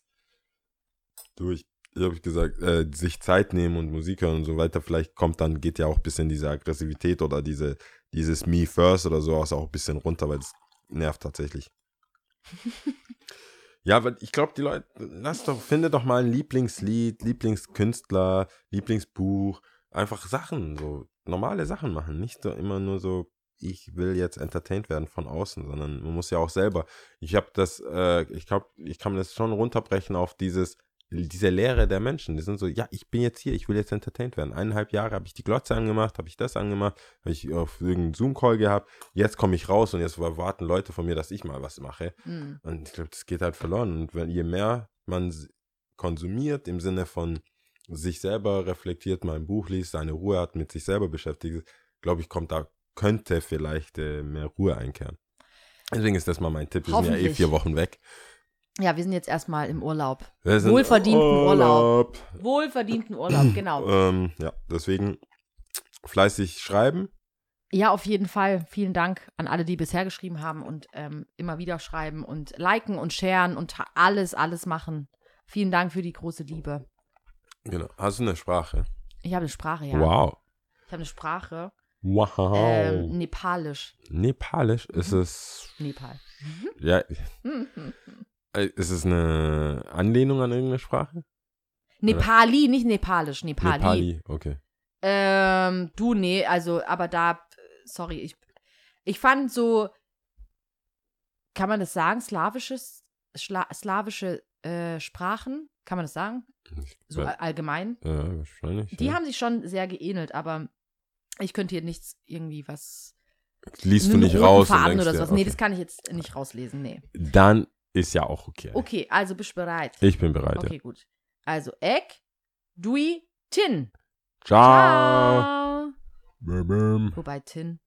Du, ich, ich habe gesagt, äh, sich Zeit nehmen und Musik hören und so weiter. Vielleicht kommt dann, geht ja auch ein bisschen diese Aggressivität oder diese, dieses Me First oder sowas auch ein bisschen runter, weil es nervt tatsächlich. ja, weil ich glaube, die Leute, lass doch, finde doch mal ein Lieblingslied, Lieblingskünstler, Lieblingsbuch, einfach Sachen, so normale Sachen machen. Nicht so immer nur so, ich will jetzt entertained werden von außen, sondern man muss ja auch selber. Ich habe das, äh, ich glaube, ich kann das schon runterbrechen auf dieses, diese Lehre der Menschen. Die sind so, ja, ich bin jetzt hier, ich will jetzt entertained werden. Eineinhalb Jahre habe ich die Glotze angemacht, habe ich das angemacht, habe ich auf irgendeinen Zoom-Call gehabt. Jetzt komme ich raus und jetzt erwarten Leute von mir, dass ich mal was mache. Hm. Und ich glaube, das geht halt verloren. Und wenn, je mehr man konsumiert, im Sinne von sich selber reflektiert, mal ein Buch liest, seine Ruhe hat, mit sich selber beschäftigt, glaube ich, kommt da, könnte vielleicht äh, mehr Ruhe einkehren. Deswegen ist das mal mein Tipp. Wir sind ja eh vier Wochen weg. Ja, wir sind jetzt erstmal im Urlaub. Wohlverdienten Urlaub. Wohlverdienten Urlaub, genau. Ähm, ja, deswegen fleißig schreiben. Ja, auf jeden Fall. Vielen Dank an alle, die bisher geschrieben haben und ähm, immer wieder schreiben und liken und sharen und alles, alles machen. Vielen Dank für die große Liebe. Genau. Hast du eine Sprache? Ich habe eine Sprache, ja. Wow. Ich habe eine Sprache. Wow. Ähm, Nepalisch. Nepalisch ist Mhm. es. Nepal. Ja. äh, Ist es eine Anlehnung an irgendeine Sprache? Nepali, nicht Nepalisch, Nepali. Nepali, okay. Ähm, du, nee, also, aber da, sorry, ich, ich fand so, kann man das sagen, slawisches, Schla slawische äh, Sprachen, kann man das sagen? So all- allgemein. ja, wahrscheinlich. Die ja. haben sich schon sehr geähnelt, aber ich könnte hier nichts irgendwie was. Liest du nicht raus Faden oder sowas. Nee, okay. das kann ich jetzt nicht rauslesen, nee. Dann ist ja auch okay. Okay, also bist du bereit? Ich bin bereit. Okay, gut. Also, Ek, Dui, Tin. Ja. Ciao. Ciao. Bum, bum. Wobei Tin.